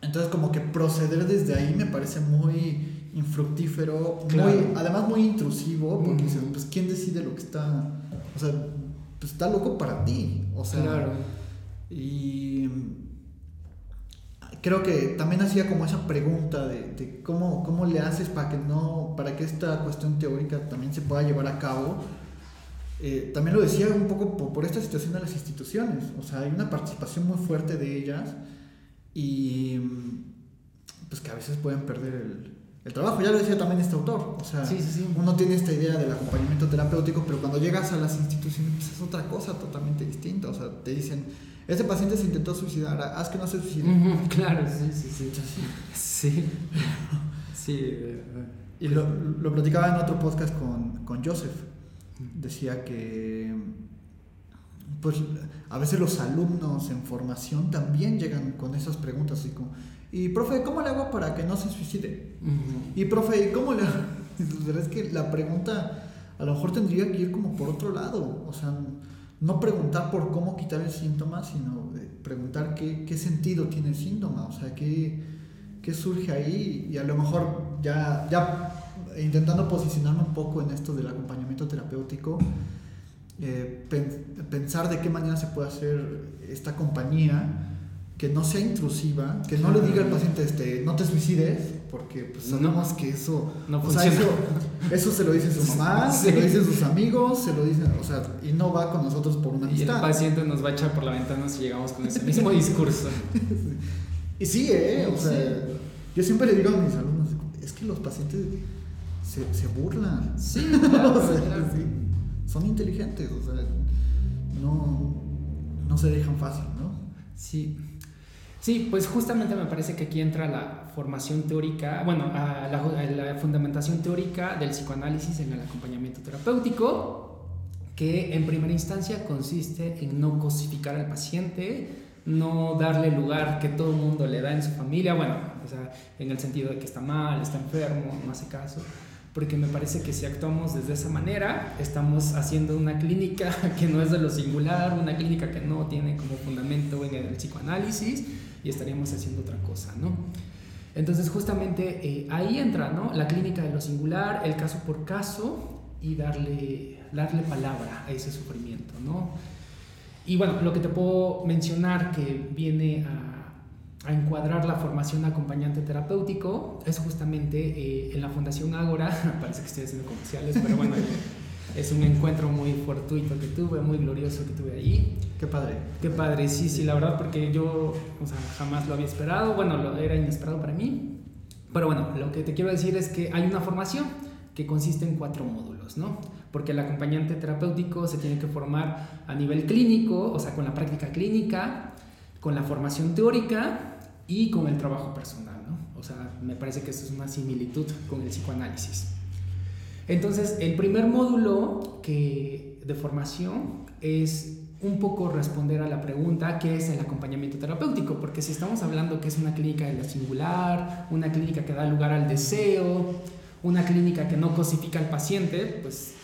entonces como que proceder desde ahí me parece muy infructífero, claro. muy, además muy intrusivo, porque uh -huh. dices, pues ¿quién decide lo que está? O sea, pues está loco para ti. O sea, claro. y creo que también hacía como esa pregunta de, cómo, cómo le haces para que no para que esta cuestión teórica también se pueda llevar a cabo. Eh, también lo decía un poco por, por, esta situación de las instituciones. O sea hay una participación muy fuerte de ellas y pues que a veces pueden perder el, el trabajo ya lo decía también este autor o sea sí, sí, sí. uno tiene esta idea del acompañamiento terapéutico pero cuando llegas a las instituciones pues es otra cosa totalmente distinta o sea te dicen ese paciente se intentó suicidar, haz que no se suicide. Claro, sí, sí, sí. Sí. sí. Y lo, lo, platicaba en otro podcast con, con Joseph. Decía que pues a veces los alumnos en formación también llegan con esas preguntas así como, y profe, ¿cómo le hago para que no se suicide? Uh -huh. Y profe, ¿cómo le hago? es que la pregunta a lo mejor tendría que ir como por otro lado, o sea, no preguntar por cómo quitar el síntoma, sino preguntar qué, qué sentido tiene el síntoma, o sea, qué, qué, surge ahí y a lo mejor ya, ya intentando posicionarme un poco en esto del acompañamiento terapéutico, eh, pensar de qué manera se puede hacer esta compañía que no sea intrusiva, que no le diga al paciente este, no te suicides, porque pues sabemos no, que eso, no o sea, eso, eso, se lo dice su mamá, sí. se lo dicen sus amigos, se lo dicen, o sea, y no va con nosotros por una amistad. Y el paciente nos va a echar por la ventana si llegamos con ese mismo discurso. y sí, eh, o sea, sí. yo siempre le digo a mis alumnos, es que los pacientes se, se burlan. Sí, claro, o sea, claro. sí, son inteligentes, o sea, no, no se dejan fácil, ¿no? Sí. Sí, pues justamente me parece que aquí entra la formación teórica, bueno, a la, a la, fundamentación teórica del psicoanálisis en el acompañamiento terapéutico, que en primera instancia consiste en no cosificar al paciente, no darle lugar que todo el mundo le da en su familia, bueno, o sea, en el sentido de que está mal, está enfermo, no hace caso, porque me parece que si actuamos desde esa manera, estamos haciendo una clínica que no es de lo singular, una clínica que no tiene como fundamento en el psicoanálisis, y estaríamos haciendo otra cosa, ¿no? Entonces justamente eh, ahí entra, ¿no? La clínica de lo singular, el caso por caso y darle, darle palabra a ese sufrimiento, ¿no? Y bueno, lo que te puedo mencionar que viene a, a encuadrar la formación acompañante terapéutico es justamente eh, en la Fundación Ágora, parece que estoy haciendo comerciales, pero bueno, es un encuentro muy fortuito que tuve, muy glorioso que tuve ahí. Qué padre. Qué padre, sí, sí, la verdad, porque yo o sea, jamás lo había esperado, bueno, lo, era inesperado para mí. Pero bueno, lo que te quiero decir es que hay una formación que consiste en cuatro módulos, ¿no? Porque el acompañante terapéutico se tiene que formar a nivel clínico, o sea, con la práctica clínica, con la formación teórica y con el trabajo personal, ¿no? O sea, me parece que eso es una similitud con el psicoanálisis. Entonces, el primer módulo que, de formación es un poco responder a la pregunta qué es el acompañamiento terapéutico, porque si estamos hablando que es una clínica de la singular, una clínica que da lugar al deseo, una clínica que no cosifica al paciente, pues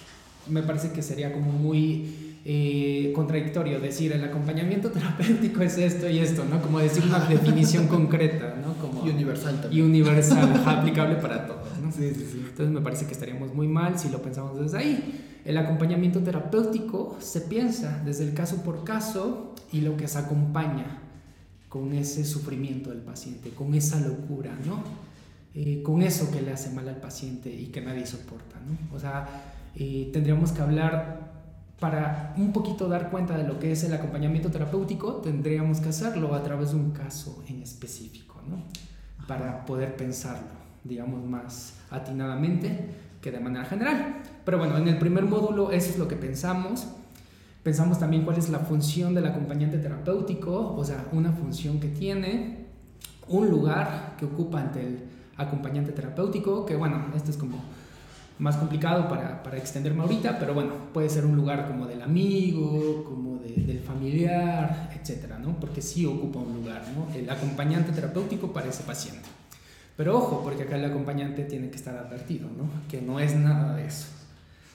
me parece que sería como muy eh, contradictorio decir el acompañamiento terapéutico es esto y esto, ¿no? Como decir una definición concreta, ¿no? Como, y universal también. Y universal, aplicable para todos, ¿no? Sí, sí, sí. Entonces me parece que estaríamos muy mal si lo pensamos desde ahí. El acompañamiento terapéutico se piensa desde el caso por caso y lo que se acompaña con ese sufrimiento del paciente, con esa locura, ¿no? Eh, con eso que le hace mal al paciente y que nadie soporta, ¿no? O sea, eh, tendríamos que hablar para un poquito dar cuenta de lo que es el acompañamiento terapéutico, tendríamos que hacerlo a través de un caso en específico, ¿no? Para poder pensarlo, digamos, más atinadamente que de manera general. Pero bueno, en el primer módulo eso es lo que pensamos. Pensamos también cuál es la función del acompañante terapéutico, o sea, una función que tiene, un lugar que ocupa ante el acompañante terapéutico, que bueno, esto es como más complicado para, para extenderme ahorita, pero bueno, puede ser un lugar como del amigo, como de, del familiar, etcétera, ¿no? Porque sí ocupa un lugar, ¿no? El acompañante terapéutico para ese paciente. Pero ojo, porque acá el acompañante tiene que estar advertido, ¿no? Que no es nada de eso.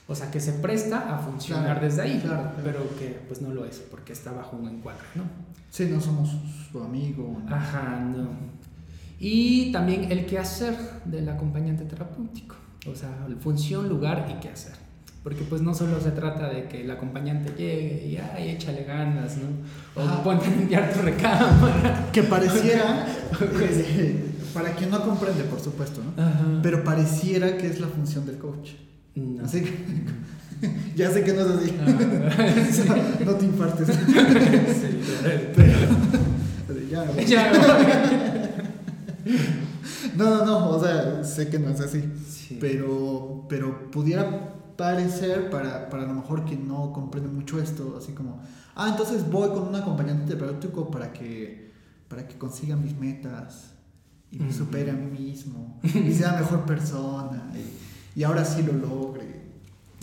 O sea, que se presta a funcionar Claro, desde ahí, claro, claro. pero que pues no lo es, porque está bajo un encuadre, ¿no? Sí, no somos su amigo. ¿no? Ajá, no. Y también el quehacer del acompañante terapéutico, o sea, función, lugar y quehacer. Porque pues no solo se trata de que el acompañante llegue y ay, échale ganas, ¿no? O Ajá. ponte a limpiar tu recámara. Que pareciera, eh, para quien no comprende, por supuesto, ¿no? Ajá. Pero pareciera que es la función del coach. No. Así que, ya sé que no es así. Ah, sí. no te infartes. Sí, Pero, ya, Ya, No, no, no, o sea, sé que no es así. Sí. Pero, pero pudiera parecer para, para a lo mejor quien no comprende mucho esto, así como, ah, entonces voy con un acompañante terapéutico para que, para que consiga mis metas y me supere a mí mismo y sea mejor persona y, y ahora sí lo logre.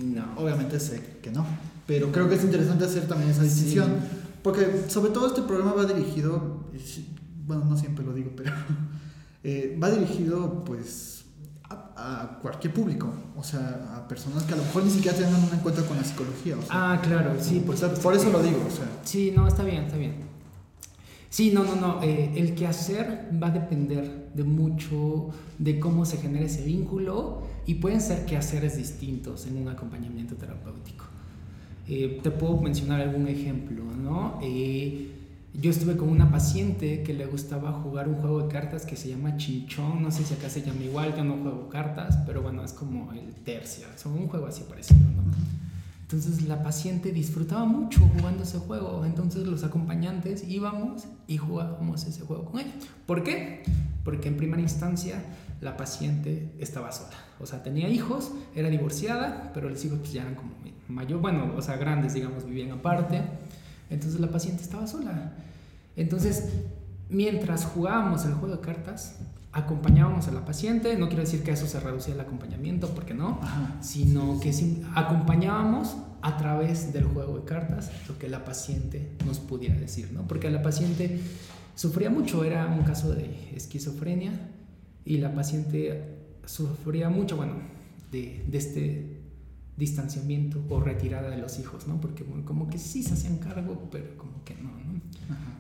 No. Obviamente sé que no, pero creo que es interesante hacer también esa distinción, porque sobre todo este programa va dirigido, sí, bueno, no siempre lo digo, pero eh, va dirigido pues a, a cualquier público, o sea, a personas que a lo mejor ni siquiera tengan un encuentro con la psicología. O sea, Ah, claro, sí, o por, sea, por eso lo digo, o sea. Sí, no, está bien, está bien. Sí, no, no, no. eh, el quehacer va a depender de mucho de cómo se genera ese vínculo y pueden ser quehaceres distintos en un acompañamiento terapéutico. Eh, te puedo mencionar algún ejemplo, ¿no? Eh, yo estuve con una paciente que le gustaba jugar un juego de cartas que se llama Chinchón, no sé si acá se llama igual, yo no juego cartas, pero bueno, es como el tercia, es un juego así parecido, ¿no? Entonces la paciente disfrutaba mucho jugando ese juego. Entonces los acompañantes íbamos y jugábamos ese juego con ella. ¿Por qué? Porque en primera instancia la paciente estaba sola. O sea, tenía hijos, era divorciada, pero los hijos pues, ya eran como mayor, bueno, o sea, grandes, digamos, vivían aparte. Entonces la paciente estaba sola. Entonces, mientras jugábamos el juego de cartas, acompañábamos a la paciente. No quiero decir que a eso se reducía el acompañamiento, porque no Ajá. sino que acompañábamos a través del juego de cartas lo que la paciente nos pudiera decir, ¿no? Porque la paciente sufría mucho, era un caso de esquizofrenia y la paciente sufría mucho, bueno, de, de este distanciamiento o retirada de los hijos, ¿no? Porque como que sí se hacían cargo, pero como que no, ¿no?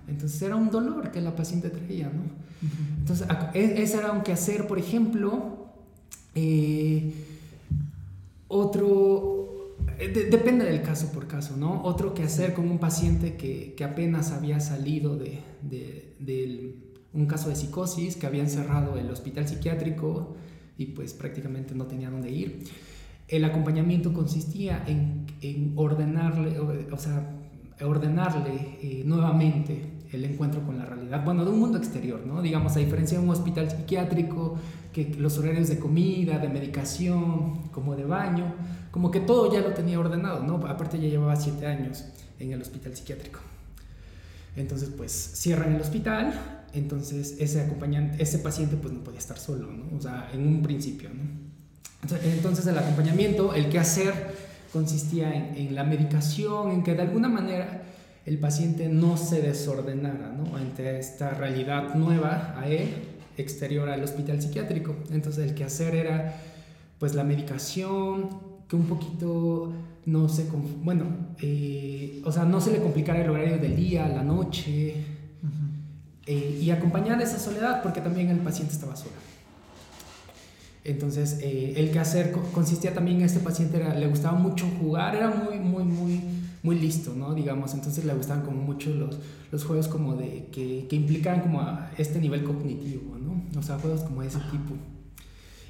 Entonces era un dolor que la paciente traía, ¿no? Entonces, e, ese era un quehacer, por ejemplo, eh, otro, eh, depende del caso por caso, ¿no? Otro quehacer con un paciente que, que apenas había salido de, de, un caso de psicosis, que había encerrado el hospital psiquiátrico y pues prácticamente no tenía dónde ir el acompañamiento consistía en, en ordenarle, o sea, ordenarle eh, nuevamente el encuentro con la realidad, bueno, de un mundo exterior, ¿no? Digamos, a diferencia de un hospital psiquiátrico, que los horarios de comida, de medicación, como de baño, como que todo ya lo tenía ordenado, ¿no? Aparte ya llevaba siete años en el hospital psiquiátrico. Entonces, pues cierran el hospital, entonces ese acompañante, ese paciente pues no podía estar solo, ¿no? O sea, en un principio, ¿no? Entonces el acompañamiento, el que hacer, consistía en, la medicación, en que de alguna manera el paciente no se desordenara ¿no? ante esta realidad nueva a él, exterior al hospital psiquiátrico. Entonces el que hacer era pues la medicación, que un poquito no se, bueno, eh, o sea, no se le complicara el horario del día, la noche, eh, y acompañar esa soledad, porque también el paciente estaba solo. Entonces, eh, el quehacer consistía también en este paciente, era, le gustaba mucho jugar, era muy, muy, muy, muy listo, ¿no? Digamos, entonces le gustaban como mucho los, los juegos como de, que, que implicaban como a este nivel cognitivo, ¿no? O sea, juegos como ese tipo.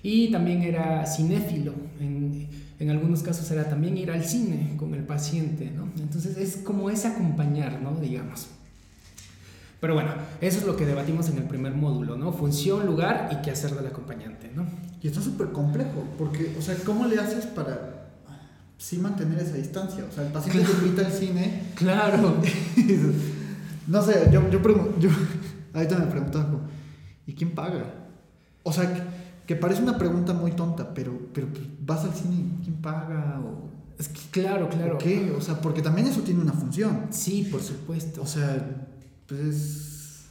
Y también era cinéfilo, en, en, algunos casos era también ir al cine con el paciente, ¿no? Entonces es como ese acompañar, ¿no? Digamos. Pero bueno, eso es lo que debatimos en el primer módulo, ¿no? Función, lugar y qué hacer del acompañante, ¿no? Y está súper complejo, porque, o sea, ¿cómo le haces para sí mantener esa distancia? O sea, el paciente te invita al cine. Claro. no sé, yo, yo, yo ahorita me preguntaba, ¿y quién paga? O sea, que, parece una pregunta muy tonta, pero, pero pues, vas al cine, ¿quién paga? O, es que, claro, claro. ¿Por qué? O sea, porque también eso tiene una función. Sí, por supuesto. O sea, pues,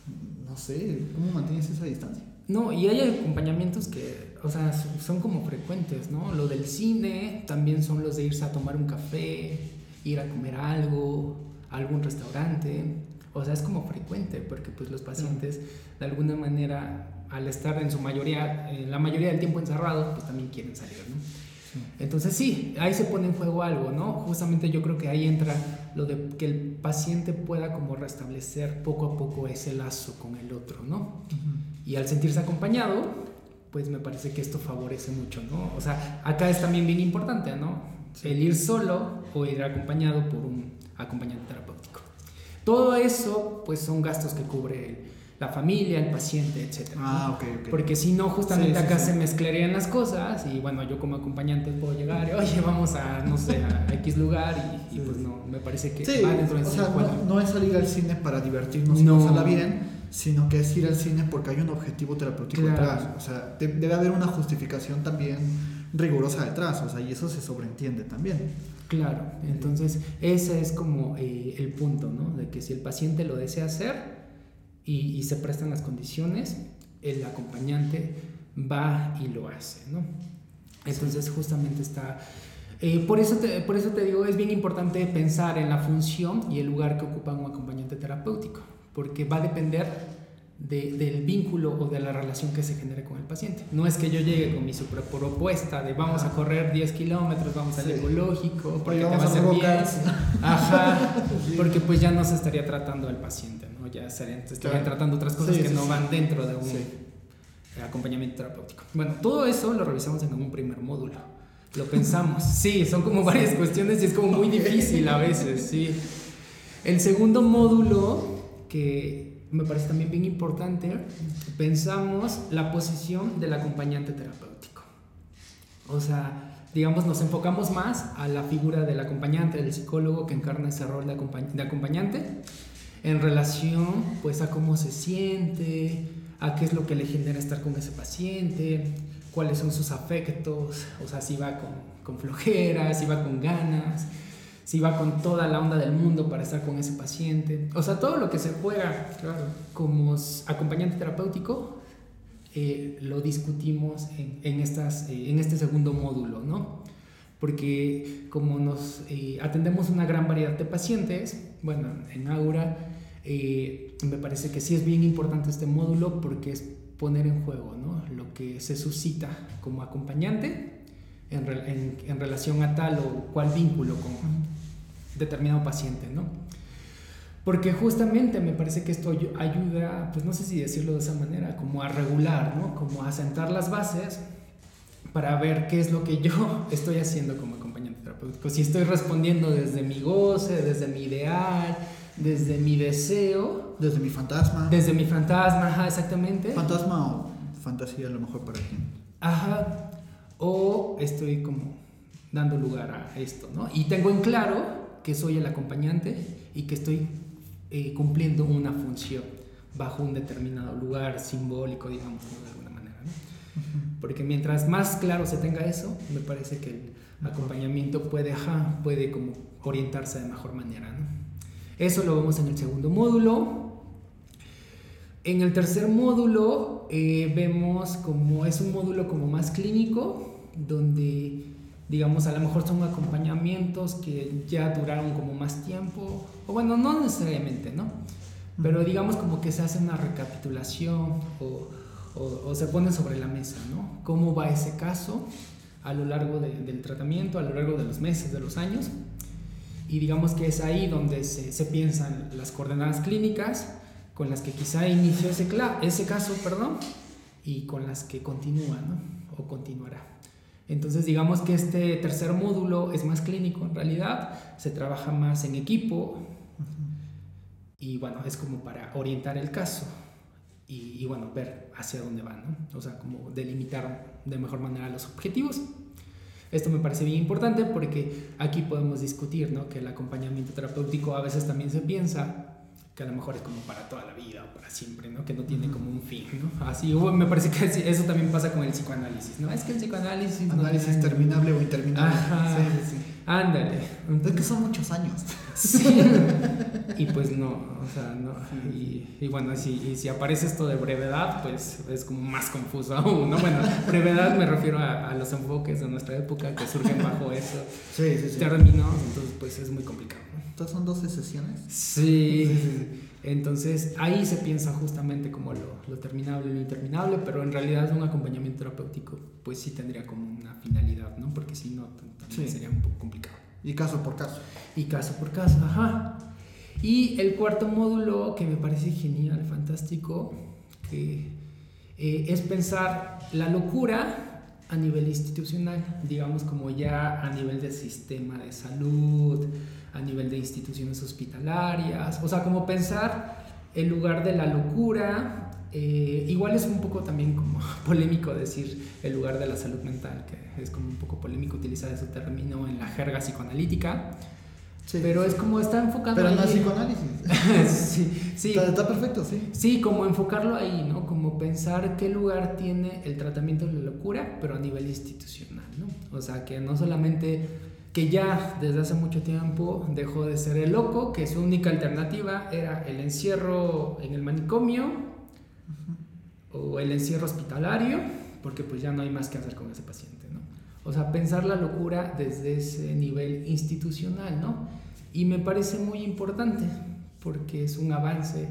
no sé, ¿cómo mantienes esa distancia? No, y hay acompañamientos que, o sea, son como frecuentes, ¿no? Lo del cine, también son los de irse a tomar un café, ir a comer algo, a algún restaurante. O sea, es como frecuente, porque pues los pacientes, de alguna manera, al estar en su mayoría, en la mayoría del tiempo encerrados, pues también quieren salir, ¿no? Entonces sí, ahí se pone en juego algo, ¿no? Justamente yo creo que ahí entra lo de que el paciente pueda como restablecer poco a poco ese lazo con el otro, ¿no? Y al sentirse acompañado, pues me parece que esto favorece mucho, ¿no? O sea, acá es también bien importante, ¿no? El ir solo o ir acompañado por un acompañante terapéutico. Todo eso, pues son gastos que cubre la familia, el paciente, etc. Ah, ok, ok. Porque si no, justamente acá se mezclarían las cosas y bueno, yo como acompañante puedo llegar, oye, vamos a, no sé, a X lugar y, pues no, me parece que va dentro de o sea, no, es salir al cine para divertirnos y pasarla bien, sino que es ir al cine porque hay un objetivo terapéutico detrás. O sea, debe haber una justificación también rigurosa detrás, o sea, y eso se sobreentiende también. Claro, entonces ese es como eh, el punto, ¿no? De que si el paciente lo desea hacer y, se prestan las condiciones, el acompañante va y lo hace, ¿no? Entonces justamente está... Eh, por, eso te, por eso te digo, es bien importante pensar en la función y el lugar que ocupa un acompañante terapéutico porque va a depender del vínculo o de la relación que se genere con el paciente. No es que yo llegue con mi propuesta de vamos a correr 10 kilómetros, vamos al ecológico, porque te va a hacer bien. Ajá, porque pues ya no se estaría tratando al paciente, ¿no? Ya se estaría tratando otras cosas que no van dentro de un acompañamiento terapéutico. Bueno, todo eso lo revisamos en un primer módulo. Lo pensamos. Sí, son como varias cuestiones y es como muy difícil a veces, sí. El segundo módulo que me parece también bien importante, pensamos la posición del acompañante terapéutico. O sea, digamos, nos enfocamos más a la figura del acompañante, del psicólogo que encarna ese rol de, acompañante, en relación pues a cómo se siente, a qué es lo que le genera estar con ese paciente, cuáles son sus afectos, o sea, si va con, con flojera, si va con ganas, si va con toda la onda del mundo para estar con ese paciente. O sea, todo lo que se juega como acompañante terapéutico eh, lo discutimos en, estas, eh, en este segundo módulo, ¿no? porque como nos eh, atendemos una gran variedad de pacientes, bueno, en Aura eh, me parece que sí es bien importante este módulo porque es poner en juego ¿no? lo que se suscita como acompañante en, en, en, relación a tal o cual vínculo con determinado paciente, ¿no? Porque justamente me parece que esto ayuda, pues no sé si decirlo de esa manera, como a regular, ¿no? Como a sentar las bases para ver qué es lo que yo estoy haciendo como acompañante terapéutico. Si estoy respondiendo desde mi goce, desde mi ideal, desde mi deseo. Desde mi fantasma. Desde mi fantasma, ajá, exactamente. Fantasma o fantasía a lo mejor para quien. Ajá. O estoy como dando lugar a esto, ¿no? Y tengo en claro que soy el acompañante y que estoy eh, cumpliendo una función bajo un determinado lugar simbólico, digamos, de alguna manera, ¿no? Porque mientras más claro se tenga eso, me parece que el acompañamiento puede, ajá, puede como orientarse de mejor manera, ¿no? Eso lo vemos en el segundo módulo. En el tercer módulo eh, vemos como es un módulo como más clínico, donde digamos a lo mejor son acompañamientos que ya duraron como más tiempo, o bueno, no necesariamente, ¿no? Pero digamos como que se hace una recapitulación o, o, se pone sobre la mesa, ¿no? ¿Cómo va ese caso a lo largo del tratamiento, a lo largo de los meses, de los años? Y digamos que es ahí donde se, se piensan las coordenadas clínicas con las que quizá inició ese, ese caso perdón, y con las que continúa ¿no? o continuará. Entonces digamos que este tercer módulo es más clínico en realidad, se trabaja más en equipo y bueno, es como para orientar el caso y, y bueno, ver hacia dónde va, ¿no? o sea, como delimitar de mejor manera los objetivos. Esto me parece bien importante porque aquí podemos discutir ¿no? que el acompañamiento terapéutico a veces también se piensa que a lo mejor es como para toda la vida o para siempre, ¿no? que no tiene como un fin. ¿no? Así, me parece que eso también pasa con el psicoanálisis. ¿no? Es que el psicoanálisis... Análisis terminable o interminable. Ajá, sí, sí. Ándale. Es que son muchos años. Sí. Y pues no, o sea, no. Y, y bueno, si, y si aparece esto de brevedad, pues es como más confuso aún, ¿no? Bueno, brevedad me refiero a, a los enfoques de nuestra época que surgen bajo eso. Sí, sí, sí. Términos, entonces pues es muy complicado. ¿Entonces son 12 sesiones? Sí. sí, sí. Entonces ahí se piensa justamente como lo, lo, terminable y lo interminable, pero en realidad un acompañamiento terapéutico pues sí tendría como una finalidad, ¿no? Porque si no, también sí. sería un poco complicado. Y caso por caso. Y caso por caso, ajá. Y el cuarto módulo que me parece genial, fantástico, que eh, es pensar la locura a nivel institucional, digamos como ya a nivel del sistema de salud, a nivel de instituciones hospitalarias, o sea, como pensar el lugar de la locura, eh, igual es un poco también como polémico decir el lugar de la salud mental, que es como un poco polémico utilizar ese término en la jerga psicoanalítica, Sí, pero sí. es como está enfocado Pero no es psicoanálisis. sí, sí. Está, está, perfecto, sí. Sí, como enfocarlo ahí, ¿no? Como pensar qué lugar tiene el tratamiento de la locura, pero a nivel institucional, ¿no? O sea, que no solamente que ya desde hace mucho tiempo dejó de ser el loco, que su única alternativa era el encierro en el manicomio. O el encierro hospitalario, porque pues ya no hay más que hacer con ese paciente, ¿no? O sea, pensar la locura desde ese nivel institucional, ¿no? Y me parece muy importante porque es un avance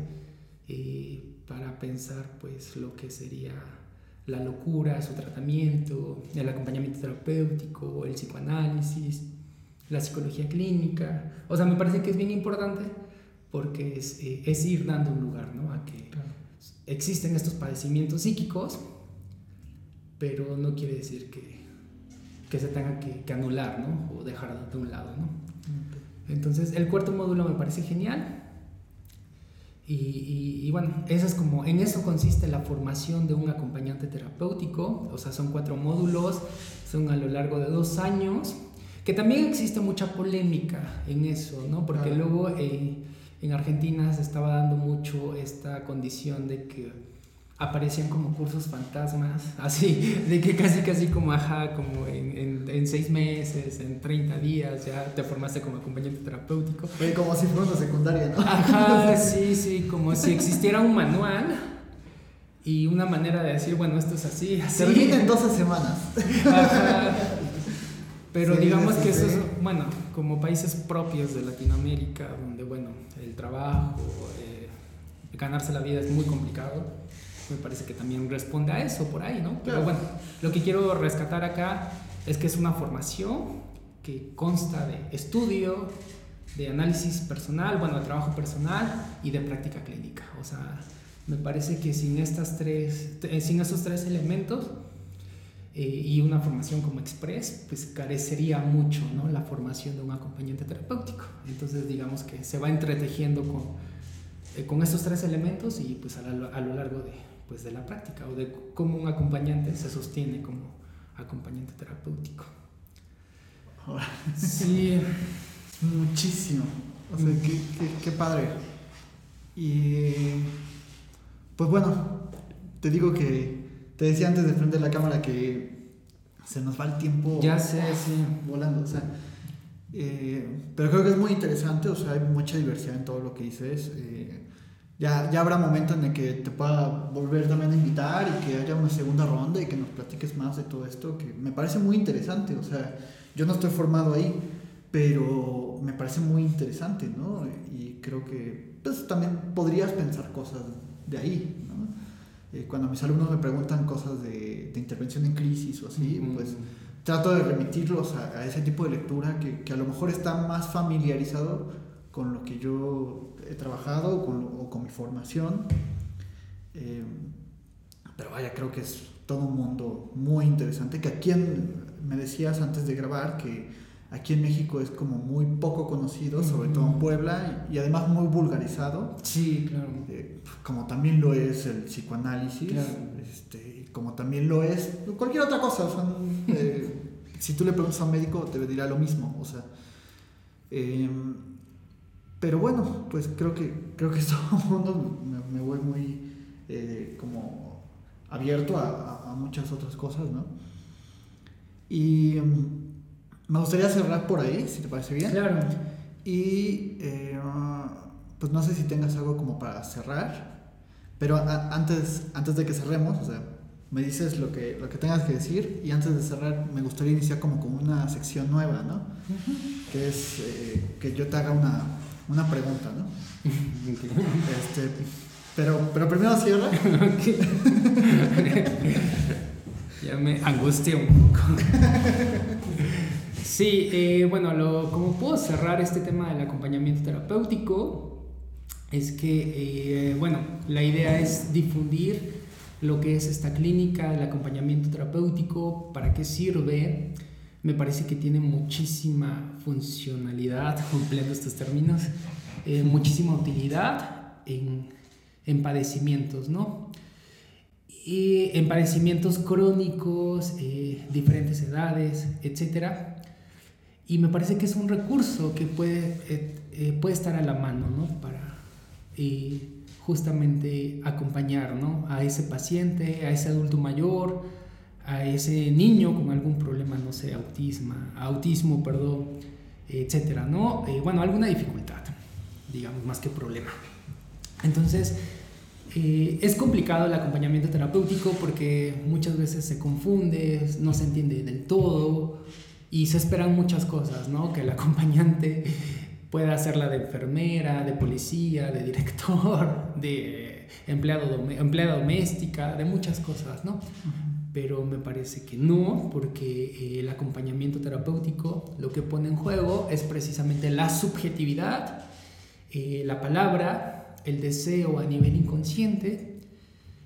eh, para pensar pues lo que sería la locura, su tratamiento, el acompañamiento terapéutico, el psicoanálisis, la psicología clínica. O sea, me parece que es bien importante porque es, eh, es ir dando un lugar, ¿no? A que. Existen estos padecimientos psíquicos, pero no quiere decir que que se tenga que, que, anular, ¿no? O dejar de un lado, ¿no? Okay. Entonces, el cuarto módulo me parece genial. Y, y, y, bueno, eso es como, en eso consiste la formación de un acompañante terapéutico. O sea, son cuatro módulos, son a lo largo de dos años. Que también existe mucha polémica en eso, ¿no? Porque luego eh, en Argentina se estaba dando mucho esta condición de que aparecían como cursos fantasmas, así, de que casi, casi como, ajá, como en, en, en, seis meses, en 30 días, ya te formaste como acompañante terapéutico. Oye, como si fuera una secundaria, ¿no? Ajá, sí, sí, como si existiera un manual y una manera de decir, bueno, esto es así, así. Termina en 12 semanas. Ajá. Pero Sí, digamos sí, que eso es, bueno, como países propios de Latinoamérica, donde, bueno, el trabajo, eh, ganarse la vida es muy complicado, me parece que también responde a eso por ahí, ¿no? Pero bueno, lo que quiero rescatar acá es que es una formación que consta de estudio, de análisis personal, bueno, de trabajo personal y de práctica clínica. O sea, me parece que sin, estas tres, eh, sin esos tres elementos eh, y una formación como Express, pues carecería mucho ¿no? la formación de un acompañante terapéutico. Entonces, digamos que se va entretejiendo con, eh, con estos tres elementos y pues a, la- a lo largo de, pues, de la práctica o de cómo un acompañante se sostiene como acompañante terapéutico. Sí, Muchísimo. O sea, qué, qué- qué padre. Y pues bueno, te digo que te decía antes de frente a la cámara que se nos va el tiempo ya sé, sí. volando. O sea, eh, pero creo que es muy interesante. O sea, hay mucha diversidad en todo lo que dices. eh, ya, ya habrá momento en el que te pueda volver también a invitar y que haya una segunda ronda y que nos platiques más de todo esto, que me parece muy interesante. O sea, yo no estoy formado ahí, pero me parece muy interesante, ¿no? Y creo que pues, también podrías pensar cosas de ahí, ¿no? Eh, cuando mis alumnos me preguntan cosas de, de intervención en crisis o así, pues trato de remitirlos a, a ese tipo de lectura que, que a lo mejor está más familiarizado con lo que yo he trabajado con o con mi formación. Eh, pero vaya, creo que es todo un mundo muy interesante que aquí en, me decías antes de grabar que aquí en México es como muy poco conocido, sobre todo en. Puebla, y, y además muy vulgarizado, Sí, claro. eh, como también lo es el psicoanálisis, Claro. este, como también lo es cualquier otra cosa. eh, si tú le preguntas a un médico, te dirá lo mismo. O sea, em, pero bueno, pues creo que creo que todo el mundo me, me voy muy eh, como abierto a, a- a muchas otras cosas, ¿no? Y em, me gustaría cerrar por ahí, si te parece bien. Claro. Y eh, pues no sé si tengas algo como para cerrar, pero antes, antes de que cerremos, o sea, me dices lo que, lo que tengas que decir y antes de cerrar me gustaría iniciar como con una sección nueva, ¿no? Que es eh, que yo te haga una, una pregunta, ¿no? Este, pero, pero primero cierra. ya me angustié un poco. Sí, eh, bueno, como puedo cerrar este tema del acompañamiento terapéutico, es que, eh, bueno, la idea es difundir lo que es esta clínica, el acompañamiento terapéutico, para qué sirve. Me parece que tiene muchísima funcionalidad, cumpliendo estos términos, eh, muchísima utilidad en, en padecimientos, ¿no? y en padecimientos crónicos, diferentes edades, etc. Y me parece que es un recurso que puede, eh, eh, puede estar a la mano ¿no? para eh, justamente acompañar ¿no? a ese paciente, a ese adulto mayor, a ese niño con algún problema, no sé, autismo, autismo perdón, etc. ¿no? Eh, bueno, alguna dificultad, digamos, más que problema. Entonces, eh, es complicado el acompañamiento terapéutico porque muchas veces se confunde, no se entiende del todo y se esperan muchas cosas, ¿no? Que el acompañante pueda hacerla de enfermera, de policía, de director, de empleado dom- empleada doméstica, de muchas cosas, ¿no? Pero me parece que no, porque eh, el acompañamiento terapéutico lo que pone en juego es precisamente la subjetividad, eh, la palabra, el deseo a nivel inconsciente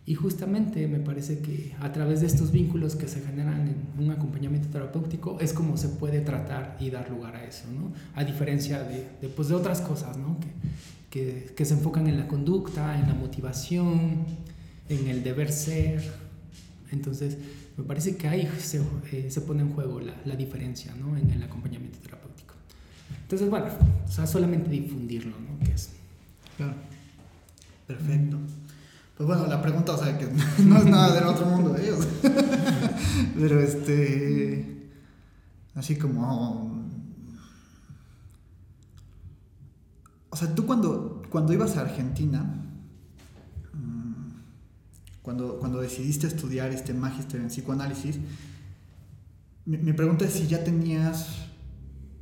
y justamente me parece que a través de estos vínculos que se generan en un acompañamiento terapéutico es como se puede tratar y dar lugar a eso, ¿no? A diferencia de, de, pues, de otras cosas, ¿no? Que, que, que se enfocan en la conducta, en la motivación, en el deber ser. Entonces, me parece que ahí se, eh, se pone en juego la, la diferencia, ¿no? En el acompañamiento terapéutico. Entonces, bueno, o sea, solamente difundirlo, ¿no? Que es Claro. Perfecto. Pues bueno, la pregunta, o sea, que no es nada del otro mundo. O sea, pero este. Así como. O sea, tú cuando, cuando ibas a Argentina, mm, cuando, cuando decidiste estudiar este magíster en psicoanálisis, mi, pregunta es si ya tenías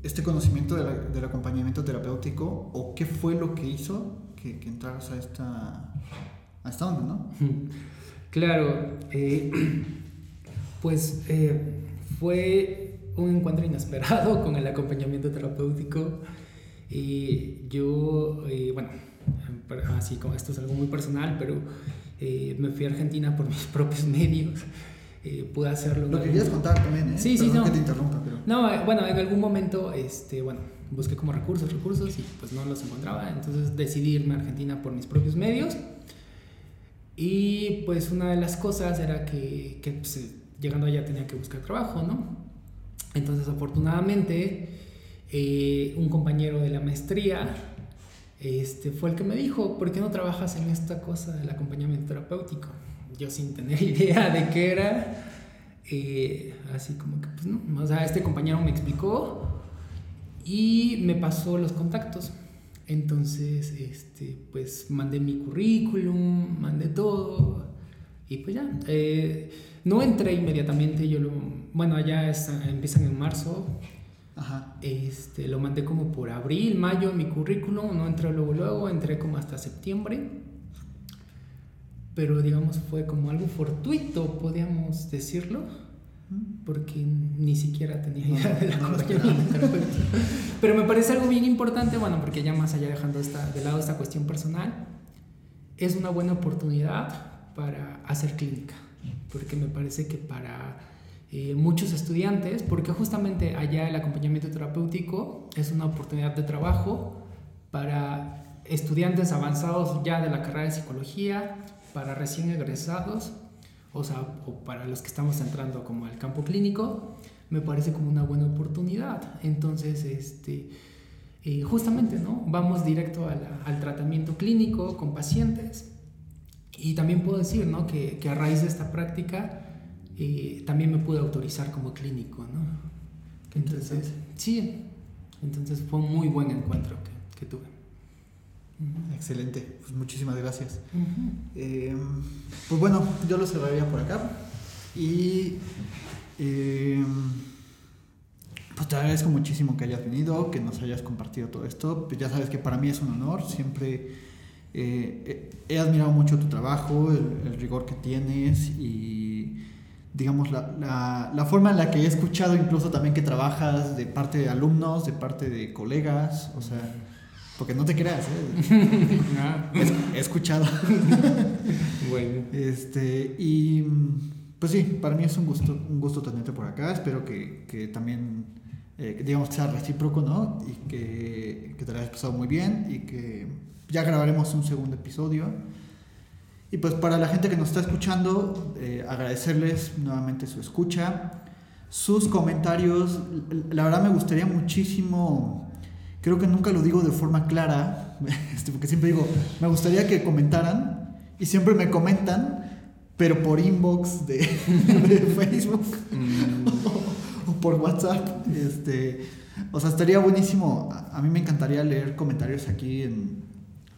este conocimiento del acompañamiento terapéutico o qué fue lo que hizo que, que entraras a esta, a esta onda, ¿no? Claro, eh, pues eh, fue un encuentro inesperado con el acompañamiento terapéutico y yo, eh, bueno, así como esto es algo muy personal, pero me fui a Argentina por mis propios medios. pude hacerlo. Lo querías contar también, ¿eh? Sí, sí, no. que te interrumpa, pero... No, bueno, en algún momento, este, bueno, busqué como recursos, recursos y pues no los encontraba. Entonces decidí irme a Argentina por mis propios medios. Y pues una de las cosas era que, que pues, llegando allá tenía que buscar trabajo, ¿no? Entonces afortunadamente eh, un compañero de la maestría este, fue el que me dijo, ¿por qué no trabajas en esta cosa del acompañamiento terapéutico? Yo sin tener idea de qué era, eh, así como que pues no, o sea, este compañero me explicó y me pasó los contactos. Entonces, este, pues mandé mi currículum, mandé todo y pues ya. Eh, no entré inmediatamente, yo lo, bueno, allá empiezan en marzo. Ajá. Este, lo mandé como por abril, mayo mi currículum, no entré luego, luego, entré como hasta septiembre. Pero digamos fue como algo fortuito, podríamos decirlo porque ni siquiera tenía idea de la Pero me parece algo bien importante, bueno, porque ya más allá dejando esta, de lado esta cuestión personal, es una buena oportunidad para hacer clínica, porque me parece que para eh, muchos estudiantes, porque justamente allá el acompañamiento terapéutico es una oportunidad de trabajo para estudiantes avanzados ya de la carrera de psicología, para recién egresados o sea, o para los que estamos entrando como al campo clínico, me parece como una buena oportunidad. Entonces, este, eh, justamente, ¿no? Vamos directo al tratamiento clínico con pacientes. Y también puedo decir, ¿no? Que, que a raíz de esta práctica, eh, también me pude autorizar como clínico, ¿no? Entonces, sí, entonces fue un muy buen encuentro que, que tuve. Excelente, pues muchísimas gracias. Em, pues bueno, yo lo cerraría por acá. Y em, pues te agradezco muchísimo que hayas venido, que nos hayas compartido todo esto. Pues ya sabes que para mí es un honor, siempre eh, he admirado mucho tu trabajo, el, rigor que tienes y digamos la, la, forma en la que he escuchado incluso también que trabajas de parte de alumnos, de parte de colegas, o sea porque no te creas, ¿eh? He, escuchado. bueno. Este, y pues sí, para mí es un gusto, un gusto tenerte por acá. Espero que, que también, eh, digamos, sea recíproco, ¿no? Y que, que te lo hayas pasado muy bien y que ya grabaremos un segundo episodio. Y pues para la gente que nos está escuchando, eh, agradecerles nuevamente su escucha, sus comentarios. La verdad me gustaría muchísimo creo que nunca lo digo de forma clara, este, porque siempre digo, me gustaría que comentaran y siempre me comentan, pero por inbox de, Facebook mm. o, por WhatsApp. Este, o sea, estaría buenísimo. A, mí me encantaría leer comentarios aquí en,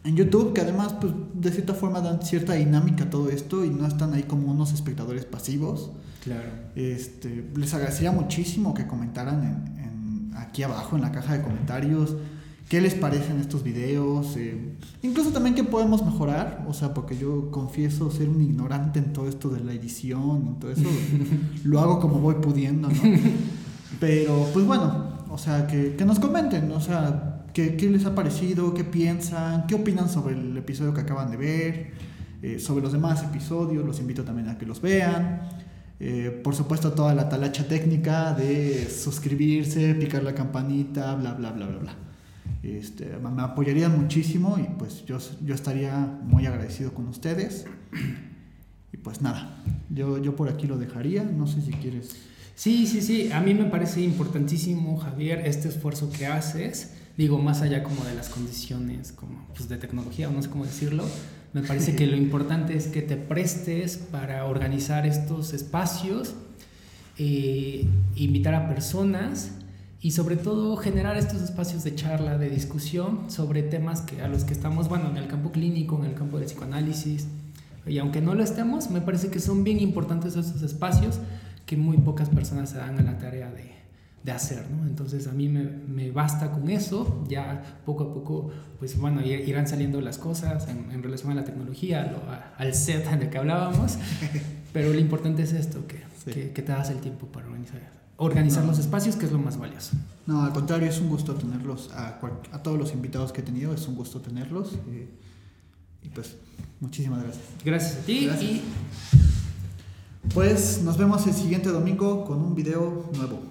en YouTube, que además, pues, de cierta forma dan cierta dinámica a todo esto y no están ahí como unos espectadores pasivos. Claro. Este, les agradecería muchísimo que comentaran en, aquí abajo en la caja de comentarios qué les parecen estos videos, eh, incluso también qué podemos mejorar, o sea, porque yo confieso ser un ignorante en todo esto de la edición y todo eso, lo hago como voy pudiendo, ¿no? Pero pues bueno, o sea, que, que nos comenten, o sea, qué, qué, les ha parecido, qué piensan, qué opinan sobre el episodio que acaban de ver, eh, sobre los demás episodios, los invito también a que los vean. Eh, por supuesto, toda la talacha técnica de suscribirse, picar la campanita, bla, bla, bla, bla, bla. Este, me apoyarían muchísimo y pues yo, yo estaría muy agradecido con ustedes. Y pues nada, yo, yo por aquí lo dejaría, no sé si quieres. Sí, sí, sí, a mí me parece importantísimo, Javier, este esfuerzo que haces, digo, más allá como de las condiciones como, pues, de tecnología, no sé cómo decirlo, me parece que lo importante es que te prestes para organizar estos espacios, eh, invitar a personas y sobre todo generar estos espacios de charla, de discusión sobre temas que, a los que estamos, bueno, en el campo clínico, en el campo del psicoanálisis. Y aunque no lo estemos, me parece que son bien importantes esos espacios que muy pocas personas se dan a la tarea de, de hacer, ¿no? Entonces a mí me, me, basta con eso, ya poco a poco, pues bueno, irán saliendo las cosas en, en relación a la tecnología, al set del que hablábamos, pero lo importante es esto, que, que, que te das el tiempo para organizar, organizar los espacios, que es lo más valioso. No, al contrario, es un gusto tenerlos, a, a todos los invitados que he tenido, es un gusto tenerlos. Eh, y pues, muchísimas gracias. Gracias a ti y pues nos vemos el siguiente domingo con un video nuevo.